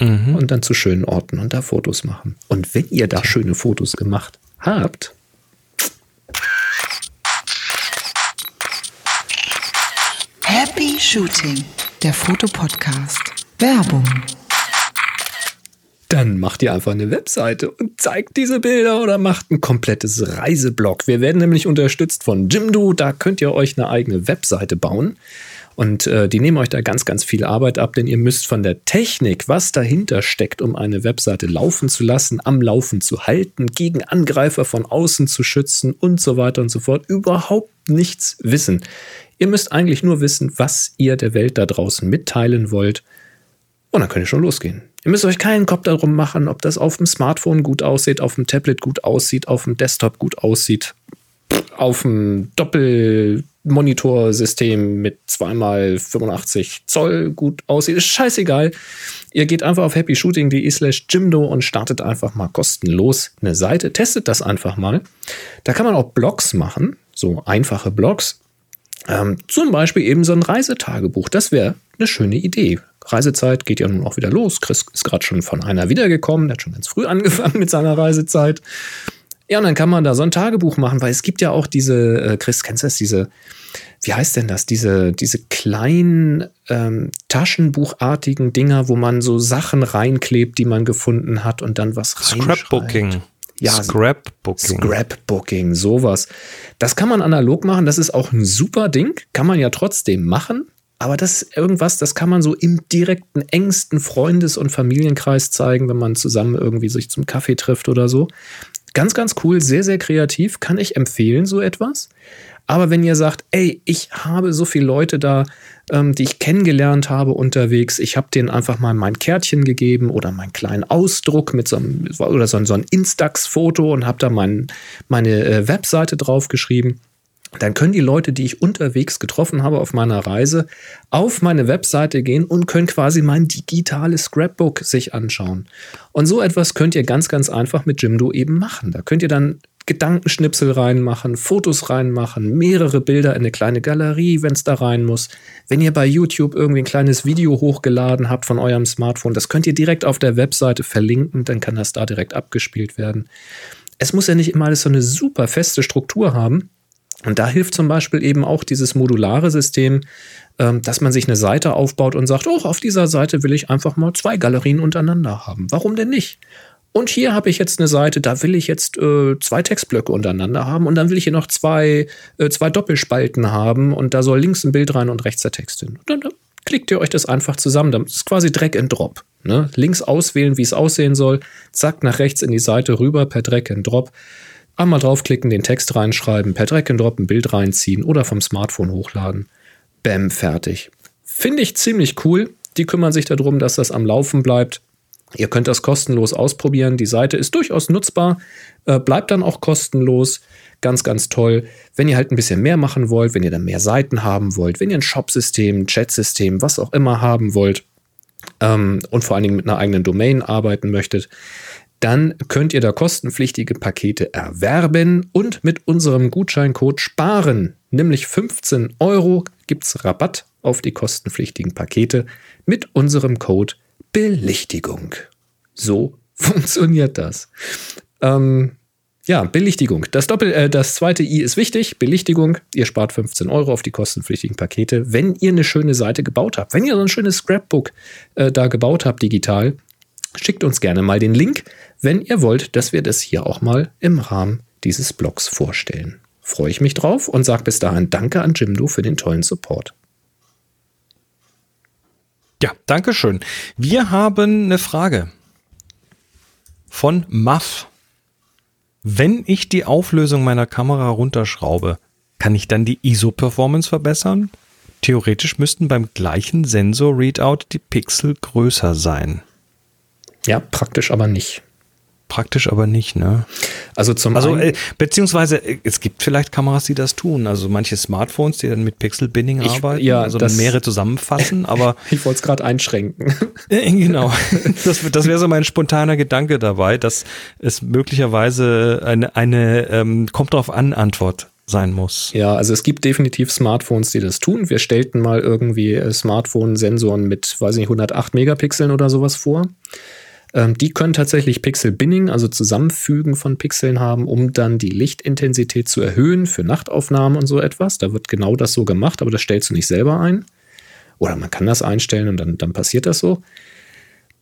Und dann zu schönen Orten und da Fotos machen. Und wenn ihr da schöne Fotos gemacht habt, Happy Shooting, der Fotopodcast. Werbung. Dann macht ihr einfach eine Webseite und zeigt diese Bilder oder macht ein komplettes Reiseblog. Wir werden nämlich unterstützt von Jimdo. Da könnt ihr euch eine eigene Webseite bauen. Und äh, die nehmen euch da ganz, ganz viel Arbeit ab, denn ihr müsst von der Technik, was dahinter steckt, um eine Webseite laufen zu lassen, am Laufen zu halten, gegen Angreifer von außen zu schützen und so weiter und so fort, überhaupt nichts wissen. Ihr müsst eigentlich nur wissen, was ihr der Welt da draußen mitteilen wollt. Und dann könnt ihr schon losgehen. Ihr müsst euch keinen Kopf darum machen, ob das auf dem Smartphone gut aussieht, auf dem Tablet gut aussieht, auf dem Desktop gut aussieht, auf dem Doppelmonitorsystem mit zweimal 85 Zoll gut aussieht. Ist scheißegal. Ihr geht einfach auf happyshooting.de slash Jimdo und startet einfach mal kostenlos eine Seite. Testet das einfach mal. Da kann man auch Blogs machen, so einfache Blogs. Ähm, zum Beispiel eben so ein Reisetagebuch. Das wäre eine schöne Idee. Reisezeit geht ja nun auch wieder los. Chris ist gerade schon von einer wiedergekommen. Der hat schon ganz früh angefangen mit seiner Reisezeit. Ja, und dann kann man da so ein Tagebuch machen, weil es gibt ja auch diese, äh, Chris, kennst du das, diese, wie heißt denn das, diese, diese kleinen ähm, Taschenbuchartigen Dinger, wo man so Sachen reinklebt, die man gefunden hat und dann was reinschreibt. Scrapbooking. Ja, Scrapbooking. Scrapbooking, sowas. Das kann man analog machen, das ist auch ein super Ding, kann man ja trotzdem machen, aber das ist irgendwas, das kann man so im direkten, engsten Freundes- und Familienkreis zeigen, wenn man zusammen irgendwie sich zum Kaffee trifft oder so. Ganz, ganz cool, sehr, sehr kreativ, kann ich empfehlen, so etwas. Aber wenn ihr sagt, ey, ich habe so viele Leute da, ähm, die ich kennengelernt habe unterwegs, ich habe denen einfach mal mein Kärtchen gegeben oder meinen kleinen Ausdruck mit so einem, oder so, so ein Instax-Foto und habe da mein, meine äh, Webseite draufgeschrieben, dann können die Leute, die ich unterwegs getroffen habe auf meiner Reise, auf meine Webseite gehen und können quasi mein digitales Scrapbook sich anschauen. Und so etwas könnt ihr ganz, ganz einfach mit Jimdo eben machen. Da könnt ihr dann Gedankenschnipsel reinmachen, Fotos reinmachen, mehrere Bilder in eine kleine Galerie, wenn es da rein muss. Wenn ihr bei YouTube irgendwie ein kleines Video hochgeladen habt von eurem Smartphone, das könnt ihr direkt auf der Webseite verlinken, dann kann das da direkt abgespielt werden. Es muss ja nicht immer alles so eine super feste Struktur haben. Und da hilft zum Beispiel eben auch dieses modulare System, ähm, dass man sich eine Seite aufbaut und sagt, oh, auf dieser Seite will ich einfach mal zwei Galerien untereinander haben. Warum denn nicht? Und hier habe ich jetzt eine Seite, da will ich jetzt äh, zwei Textblöcke untereinander haben und dann will ich hier noch zwei, äh, zwei Doppelspalten haben und da soll links ein Bild rein und rechts der Text hin. Und dann, dann klickt ihr euch das einfach zusammen. Das ist quasi Drag and Drop. Ne? Links auswählen, wie es aussehen soll, zack, nach rechts in die Seite rüber per Drag and Drop. Einmal draufklicken, den Text reinschreiben, per Drag and Drop ein Bild reinziehen oder vom Smartphone hochladen. Bäm, fertig. Finde ich ziemlich cool. Die kümmern sich darum, dass das am Laufen bleibt. Ihr könnt das kostenlos ausprobieren. Die Seite ist durchaus nutzbar, äh, bleibt dann auch kostenlos. Ganz, ganz toll. Wenn ihr halt ein bisschen mehr machen wollt, wenn ihr dann mehr Seiten haben wollt, wenn ihr ein Shop-System, Chat-System, was auch immer haben wollt ähm, und vor allen Dingen mit einer eigenen Domain arbeiten möchtet, dann könnt ihr da kostenpflichtige Pakete erwerben und mit unserem Gutscheincode sparen. Nämlich 15 Euro gibt es Rabatt auf die kostenpflichtigen Pakete mit unserem Code Belichtigung. So funktioniert das. Ähm, ja, Belichtigung. Das, Doppel, äh, das zweite I ist wichtig. Belichtigung. Ihr spart 15 Euro auf die kostenpflichtigen Pakete, wenn ihr eine schöne Seite gebaut habt. Wenn ihr so ein schönes Scrapbook äh, da gebaut habt digital, schickt uns gerne mal den Link, wenn ihr wollt, dass wir das hier auch mal im Rahmen dieses Blogs vorstellen. Freue ich mich drauf und sage bis dahin Danke an Jimdo für den tollen Support. Ja, danke schön. Wir haben eine Frage von Muff. Wenn ich die Auflösung meiner Kamera runterschraube, kann ich dann die ISO-Performance verbessern? Theoretisch müssten beim gleichen Sensor-Readout die Pixel größer sein. Ja, praktisch aber nicht. Praktisch aber nicht, ne? Also zum Also, einen, äh, beziehungsweise, äh, es gibt vielleicht Kameras, die das tun. Also manche Smartphones, die dann mit Pixel-Binning Ich- arbeiten, ja, also das- dann mehrere zusammenfassen, aber ich wollte es gerade einschränken. Äh, genau. Das, das wäre so mein spontaner Gedanke dabei, dass es möglicherweise eine, eine ähm, kommt drauf an Antwort sein muss. Ja, also es gibt definitiv Smartphones, die das tun. Wir stellten mal irgendwie Smartphone-Sensoren mit, weiß ich nicht, 108 Megapixeln oder sowas vor. Ähm, die können tatsächlich Pixel-Binning, also Zusammenfügen von Pixeln haben, um dann die Lichtintensität zu erhöhen für Nachtaufnahmen und so etwas. Da wird genau das so gemacht, aber das stellst du nicht selber ein. Oder man kann das einstellen und dann, dann passiert das so.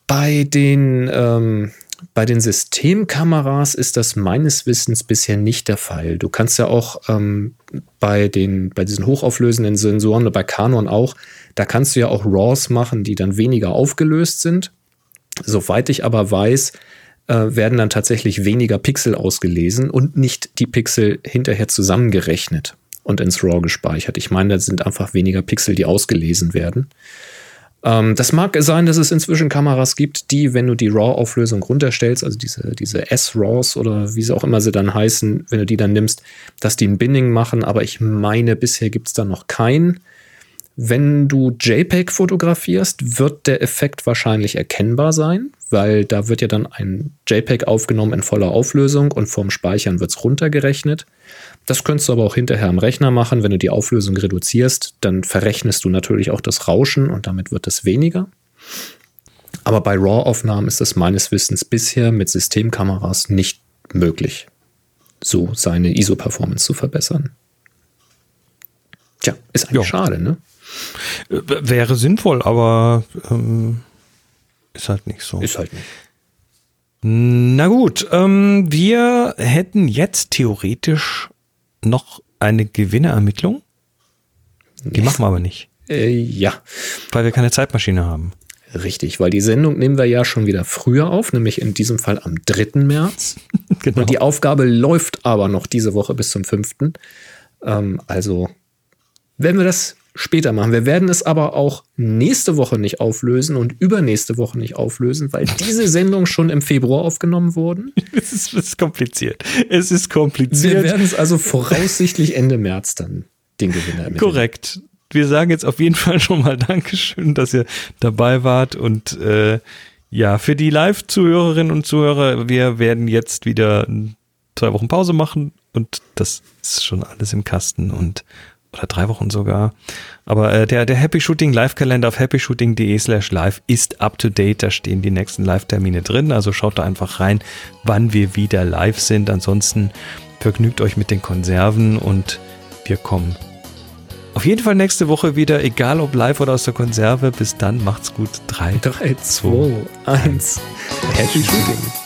Bei den, ähm, bei den Systemkameras ist das meines Wissens bisher nicht der Fall. Du kannst ja auch ähm, bei, den, bei diesen hochauflösenden Sensoren oder bei Canon auch, da kannst du ja auch RAWs machen, die dann weniger aufgelöst sind. Soweit ich aber weiß, äh, werden dann tatsächlich weniger Pixel ausgelesen und nicht die Pixel hinterher zusammengerechnet und ins RAW gespeichert. Ich meine, da sind einfach weniger Pixel, die ausgelesen werden. Ähm, das mag sein, dass es inzwischen Kameras gibt, die, wenn du die RAW-Auflösung runterstellst, also diese, diese S-RAWs oder wie sie auch immer sie dann heißen, wenn du die dann nimmst, dass die ein Binning machen, aber ich meine, bisher gibt es da noch keinen. Wenn du JPEG fotografierst, wird der Effekt wahrscheinlich erkennbar sein, weil da wird ja dann ein JPEG aufgenommen in voller Auflösung und vorm Speichern wird es runtergerechnet. Das könntest du aber auch hinterher am Rechner machen. Wenn du die Auflösung reduzierst, dann verrechnest du natürlich auch das Rauschen und damit wird es weniger. Aber bei RAW-Aufnahmen ist es meines Wissens bisher mit Systemkameras nicht möglich, so seine ISO-Performance zu verbessern. Tja, ist eigentlich Ja. schade, ne? Wäre sinnvoll, aber ähm, ist halt nicht so. Ist halt nicht. Na gut, ähm, wir hätten jetzt theoretisch noch eine Gewinnerermittlung. Die machen wir aber nicht, Äh, ja, weil wir keine Zeitmaschine haben. richtig, weil die Sendung nehmen wir ja schon wieder früher auf, nämlich in diesem Fall am 3. März. Genau. Und die Aufgabe läuft aber noch diese Woche bis zum 5. Ähm, also werden wir das später machen. Wir werden es aber auch nächste Woche nicht auflösen und übernächste Woche nicht auflösen, weil diese Sendung schon im Februar aufgenommen wurden. Es ist, es ist kompliziert. Es ist Wir kompliziert. werden es also voraussichtlich Ende März dann den Gewinner ermitteln. Korrekt. Wir sagen jetzt auf jeden Fall schon mal Dankeschön, dass ihr dabei wart und äh, ja, für die Live-Zuhörerinnen und Zuhörer, wir werden jetzt wieder zwei Wochen Pause machen und das ist schon alles im Kasten und oder drei Wochen sogar. Aber äh, der, der Happy Shooting Live-Kalender auf happyshooting.de slash live ist up to date. Da stehen die nächsten Live-Termine drin. Also schaut da einfach rein, wann wir wieder live sind. Ansonsten vergnügt euch mit den Konserven und wir kommen auf jeden Fall nächste Woche wieder, egal ob live oder aus der Konserve. Bis dann, macht's gut. Drei. 3, 2, 1. Happy Shooting.